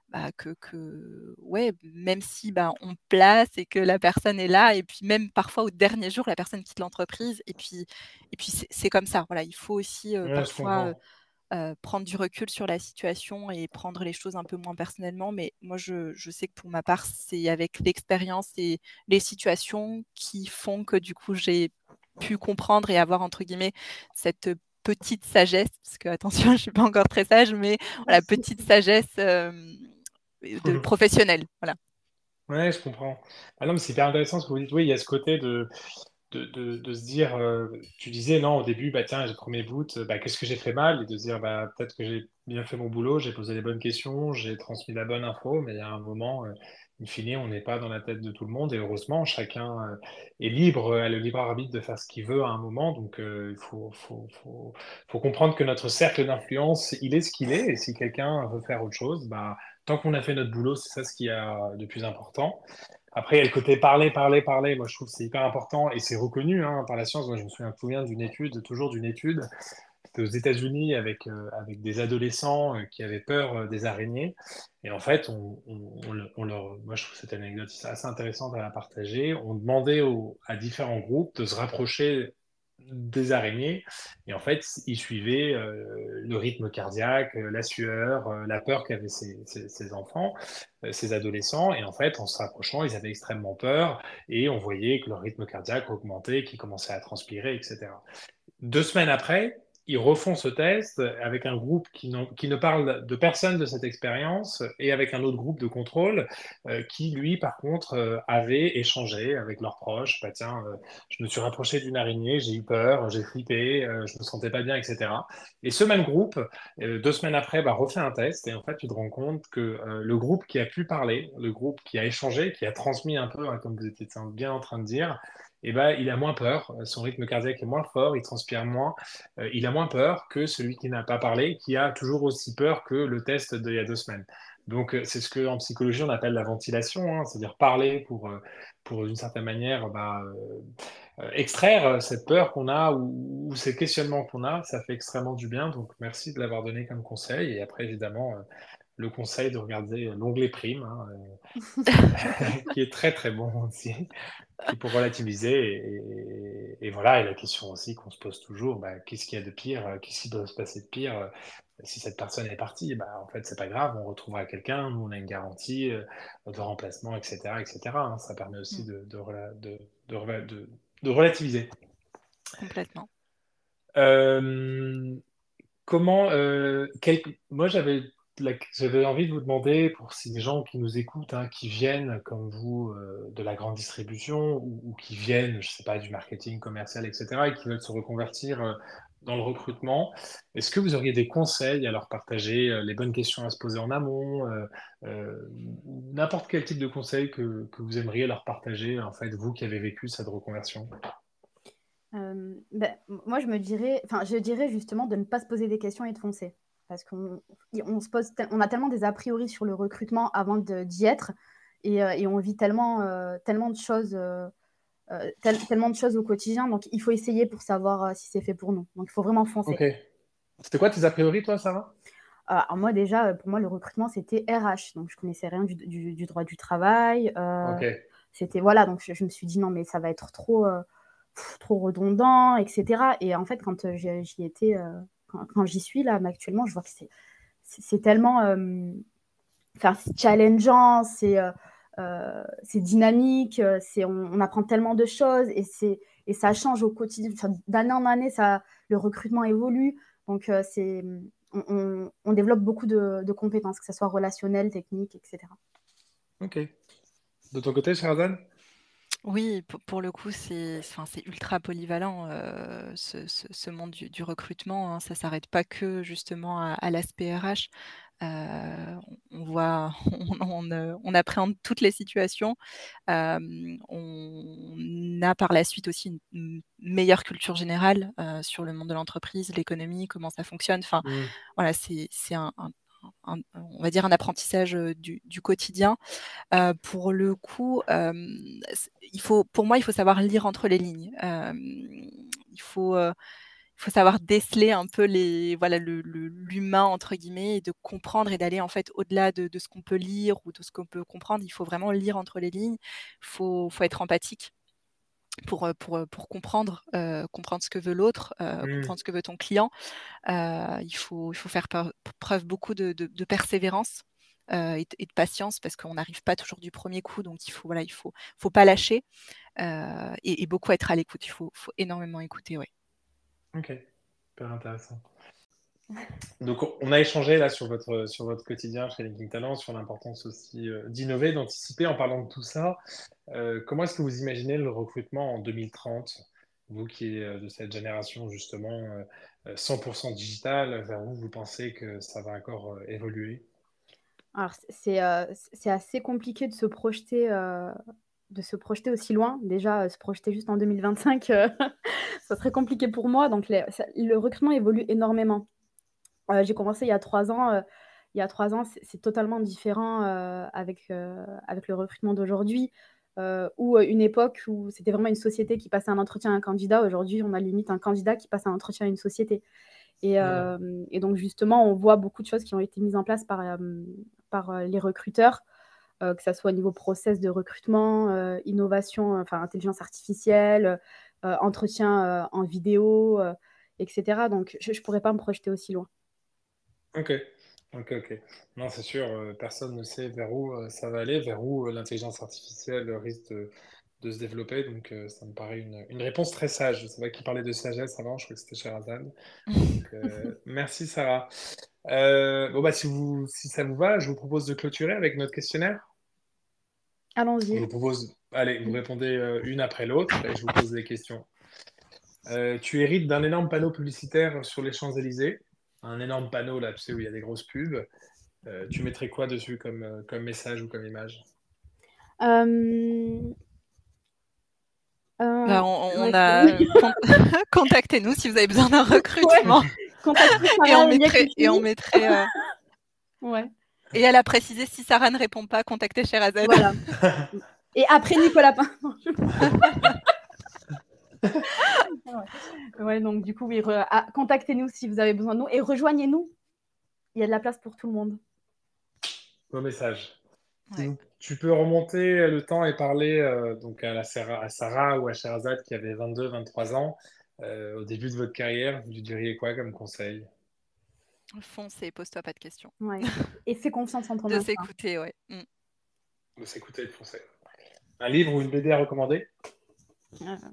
bah, que, que, ouais, même si bah, on place et que la personne est là, et puis même parfois au dernier jour, la personne quitte l'entreprise, et puis, et puis c'est comme ça. Voilà, il faut aussi parfois prendre du recul sur la situation et prendre les choses un peu moins personnellement. Mais moi, je, je sais que pour ma part, c'est avec l'expérience et les situations qui font que du coup, j'ai pu comprendre et avoir entre guillemets cette petite sagesse, parce que attention, je ne suis pas encore très sage, mais la petite sagesse de mmh. professionnel. Voilà. Ouais, je comprends. Ah non, mais c'est hyper intéressant ce que vous dites. Oui, il y a ce côté de, de, de, se dire, euh, tu disais, non, au début, bah, tiens, j'ai premier boot, bah, qu'est-ce que j'ai fait mal? Et de se dire, bah, peut-être que j'ai bien fait mon boulot, j'ai posé les bonnes questions, j'ai transmis la bonne info, mais il y a un moment, euh, in fine, on n'est pas dans la tête de tout le monde. Et heureusement, chacun euh, est libre, a le libre arbitre de faire ce qu'il veut à un moment. Donc, il faut, comprendre que notre cercle d'influence, il est ce qu'il est. Et si quelqu'un veut faire autre chose, bah, tant qu'on a fait notre boulot, c'est ça ce qui a de plus important. Après, il y a le côté parler, parler, parler. Moi, je trouve que c'est hyper important et c'est reconnu hein, par la science. Moi, je me souviens, d'une étude, toujours d'une étude. Aux États-Unis avec, euh, avec des adolescents euh, qui avaient peur euh, des araignées. Et en fait, on, leur, moi, je trouve cette anecdote assez intéressante à partager. On demandait à différents groupes de se rapprocher des araignées. Et en fait, ils suivaient le rythme cardiaque, la sueur, la peur qu'avaient ces, ces, enfants, ces adolescents. Et en fait, en se rapprochant, ils avaient extrêmement peur et on voyait que leur rythme cardiaque augmentait, qu'ils commençaient à transpirer, etc. Deux semaines après, ils refont ce test avec un groupe qui, ne parle de personne de cette expérience et avec un autre groupe de contrôle euh, qui, lui, par contre, euh, avait échangé avec leurs proches. Bah, tiens, euh, je me suis rapproché d'une araignée, j'ai eu peur, j'ai flippé, je me sentais pas bien, etc. Et ce même groupe, deux semaines après, bah, refait un test et en fait, tu te rends compte que le groupe qui a pu parler, le groupe qui a échangé, qui a transmis un peu, hein, comme vous étiez bien en train de dire, eh ben, il a moins peur, son rythme cardiaque est moins fort, il transpire moins, il a moins peur que celui qui n'a pas parlé, qui a toujours aussi peur que le test d'il y a deux semaines. Donc, c'est ce qu'en psychologie on appelle la ventilation, hein, c'est-à-dire parler pour, pour d'une certaine manière, bah, extraire cette peur qu'on a ou ces questionnements qu'on a, ça fait extrêmement du bien. Donc, merci de l'avoir donné comme conseil. Et après, évidemment, le conseil de regarder l'onglet prime, hein, euh, qui est très très bon aussi, pour relativiser. Et, voilà, et la question aussi qu'on se pose toujours, bah, qu'est-ce qu'il y a de pire euh, Qu'est-ce qui doit se passer de pire euh, si cette personne est partie bah, En fait, c'est pas grave, on retrouvera quelqu'un, nous on a une garantie de remplacement, etc. etc. Hein. ça permet aussi mm. de, de, de, de relativiser. Complètement. comment, quel... moi j'avais j'avais envie de vous demander, pour ces gens qui nous écoutent, hein, qui viennent comme vous euh, de la grande distribution ou, qui viennent, je sais pas, du marketing commercial, etc., et qui veulent se reconvertir euh, dans le recrutement, est-ce que vous auriez des conseils à leur partager, euh, les bonnes questions à se poser en amont, n'importe quel type de conseil que, que, vous aimeriez leur partager, en fait, vous qui avez vécu cette reconversion? Ben, Moi, je me dirais, enfin, je dirais justement de ne pas se poser des questions et de foncer parce qu'on on se pose, on a tellement des a priori sur le recrutement avant d'y être, et, euh, et, on vit tellement, euh, tellement de choses, euh, tellement de choses au quotidien. Donc, il faut essayer pour savoir si c'est fait pour nous. Donc, il faut vraiment foncer. Ok. C'était quoi tes a priori, toi, Sarah? Alors moi déjà, pour moi, le recrutement, c'était RH. Donc, je connaissais rien du, du, droit du travail. C'était, voilà, donc je, me suis dit, non, mais ça va être trop, trop redondant, etc. Et en fait, quand j'y étais quand, j'y suis là, actuellement, je vois que c'est tellement euh, challengeant, c'est euh, euh, dynamique, on, on, apprend tellement de choses et, et ça change au quotidien. D'année en année, ça, le recrutement évolue. Donc, c'est on, on, développe beaucoup de, compétences, que ce soit relationnelles, techniques, etc. Ok. De ton côté, Sherazade oui, pour le coup, c'est ultra polyvalent, euh, ce monde du recrutement, hein. Ça ne s'arrête pas que justement à l'aspect RH. Euh, on voit on euh, on appréhende toutes les situations. on a par la suite aussi une meilleure culture générale, sur le monde de l'entreprise, l'économie, comment ça fonctionne. Enfin, mmh. voilà, c'est un on va dire un apprentissage du, quotidien. pour le coup, il faut, pour moi, il faut savoir lire entre les lignes. il faut faut savoir déceler un peu les voilà l'humain entre guillemets et de comprendre et d'aller en fait au-delà de, ce qu'on peut lire ou de ce qu'on peut comprendre. Il faut vraiment lire entre les lignes. Il faut, faut être empathique pour, pour, pour comprendre, euh, comprendre ce que veut l'autre, mmh. comprendre ce que veut ton client. il, faut, il faut faire preuve beaucoup de, de, persévérance. Et, de patience parce qu'on n'arrive pas toujours du premier coup donc il faut voilà il faut faut pas lâcher et, beaucoup être à l'écoute il faut, faut énormément écouter ouais ok super intéressant donc, on a échangé là sur votre, sur votre quotidien chez Linking Talent, sur l'importance aussi euh, d'innover, d'anticiper en parlant de tout ça. Euh, comment est-ce que vous imaginez le recrutement en 2030 Vous qui êtes euh, de cette génération justement 100% digital, vers où vous pensez que ça va encore évoluer? Alors, c'est assez compliqué de se projeter de se projeter aussi loin. Déjà, se projeter juste en 2025, ça serait compliqué pour moi. Donc, le recrutement évolue énormément. Euh, j'ai commencé il y a trois ans. Euh, il y a trois ans, c'est totalement différent euh, avec, avec le recrutement d'aujourd'hui. ou une époque où c'était vraiment une société qui passait un entretien à un candidat. Aujourd'hui, on a limite un candidat qui passe un entretien à une société. Et, et, donc, justement, on voit beaucoup de choses qui ont été mises en place par, par les recruteurs, que ce soit au niveau process de recrutement, innovation, enfin, intelligence artificielle, entretien en vidéo, etc. Donc, je ne pourrais pas me projeter aussi loin. Ok, ok, ok. Non, c'est sûr, euh, personne ne sait vers où euh, ça va aller, vers où euh, l'intelligence artificielle risque de, se développer. Donc, ça me paraît une, réponse très sage. C'est vrai qu'il parlait de sagesse avant, je crois que c'était Sherazade. Donc, merci Sarah. bon, bah, si, vous, si ça vous va, je vous propose de clôturer avec notre questionnaire. Allons-y. Je vous propose, allez, vous répondez une après l'autre et je vous pose des questions. tu hérites d'un énorme panneau publicitaire sur les Champs-Élysées un énorme panneau là, tu sais, où il y a des grosses pubs. Euh, tu mettrais quoi dessus comme, euh, comme message ou comme image? Euh, Euh, bah, on, a contactez-nous si vous avez besoin d'un recrutement. et, on mettrait, et on mettrait. ouais. Et elle a précisé si Sarah ne répond pas, contactez Sherazade. Voilà. et après Nicolas Pain. ouais. donc du coup, oui, ah, contactez-nous si vous avez besoin de nous et rejoignez-nous. Il y a de la place pour tout le monde. Bon message. Tu peux remonter le temps et parler euh, donc à, la Sarah, à Sarah ou à Sherazade qui avait 22-23 ans euh, au début de votre carrière. Vous lui diriez quoi comme conseil? Fonce et pose-toi pas de questions. Ouais. Et fais confiance en ton De s'écouter, ouais. Mm. De s'écouter et de foncer. Un livre ou une BD à recommander? euh,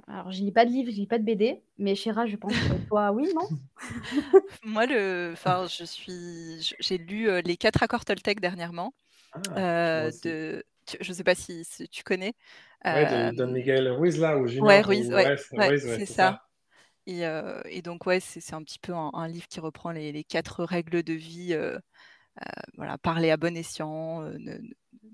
alors, je lis pas de livre, je lis pas de BD, mais Chéra, je pense que toi, oui, non Moi, le, enfin, je suis, j'ai lu euh, les quatre accords Toltec dernièrement. Ah, euh, de, je sais pas si, tu connais. Ouais, de Don Miguel Ruiz là, ou Ouais, Ruiz, ouais, c'est ça. Et, et, donc, ouais, c'est un petit peu un, livre qui reprend les, les, quatre règles de vie. Voilà, parler à bon escient, ne,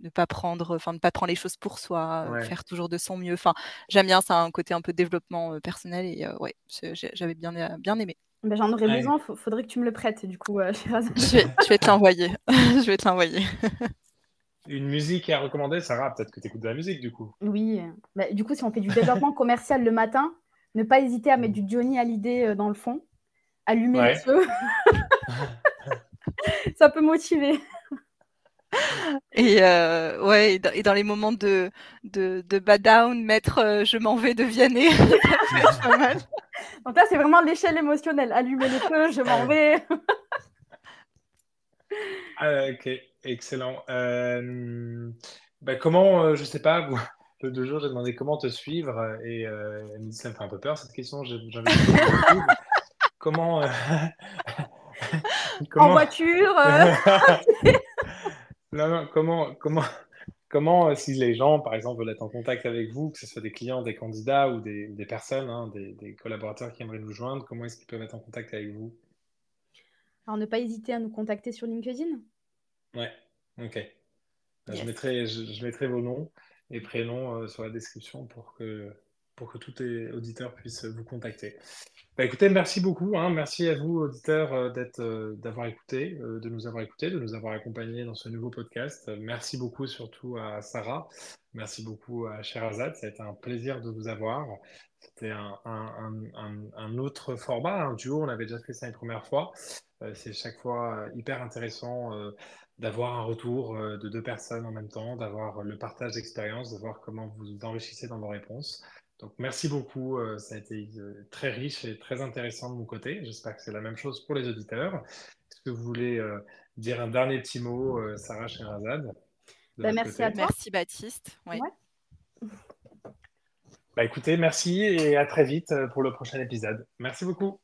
ne pas prendre, enfin ne pas prendre les choses pour soi, euh, faire toujours de son mieux. Enfin, j'aime bien ça, un côté un peu développement euh, personnel et euh, ouais, j'avais bien, bien aimé. Ben, J'en aurais besoin, il faudrait que tu me le prêtes du coup. je, vais, je vais te l'envoyer. je vais te l'envoyer. Une musique à recommander, Sarah Peut-être que tu écoutes de la musique du coup. Oui, bah, du coup, si on fait du développement commercial le matin, ne pas hésiter à mettre du Johnny Hallyday dans le fond, allumer le feu. ça peut motiver. Et euh, ouais, et dans, les moments de, de, de bad down, mettre euh, je m'en vais de Vianney, pas mal. Donc là, c'est vraiment l'échelle émotionnelle. Allumer les feux, je m'en vais. Ah, ok, excellent. Euh, bah, comment, je sais pas, vous, le deux jours, j'ai demandé comment te suivre et elle me dit ça me fait un peu peur cette question. comment, comment, En voiture Non, comment, comment, comment, euh, si les gens, par exemple, veulent être en contact avec vous, que ce soit des clients, des candidats ou des, des personnes, hein, des, des, collaborateurs qui aimeraient nous joindre, comment est-ce qu'ils peuvent être en contact avec vous? Alors, ne pas hésiter à nous contacter sur LinkedIn. Ouais, ok. Je, mettrai, je, mettrai vos noms et prénoms euh, sur la description pour que, pour que tous les auditeurs puissent vous contacter. Bah, écoutez, merci beaucoup. Hein. Merci à vous, auditeurs, euh, d'être, euh, d'avoir écouté, euh, de nous avoir écoutés, de nous avoir accompagnés dans ce nouveau podcast. Merci beaucoup surtout à Sarah. Merci beaucoup à Sherazade. Ça a été un plaisir de vous avoir. C'était un, autre format, un duo. On avait déjà fait ça une première fois. c'est chaque fois hyper intéressant d'avoir un retour de deux personnes en même temps, d'avoir le partage d'expérience, de voir comment vous enrichissez dans vos réponses. Donc, merci beaucoup. Euh, ça a été euh, très riche et très intéressant de mon côté. J'espère que c'est la même chose pour les auditeurs. Est-ce que vous voulez euh, dire un dernier petit mot, Sarah Sherazade bah, Merci à toi. Merci Baptiste. Bah, écoutez, merci et à très vite pour le prochain épisode. Merci beaucoup.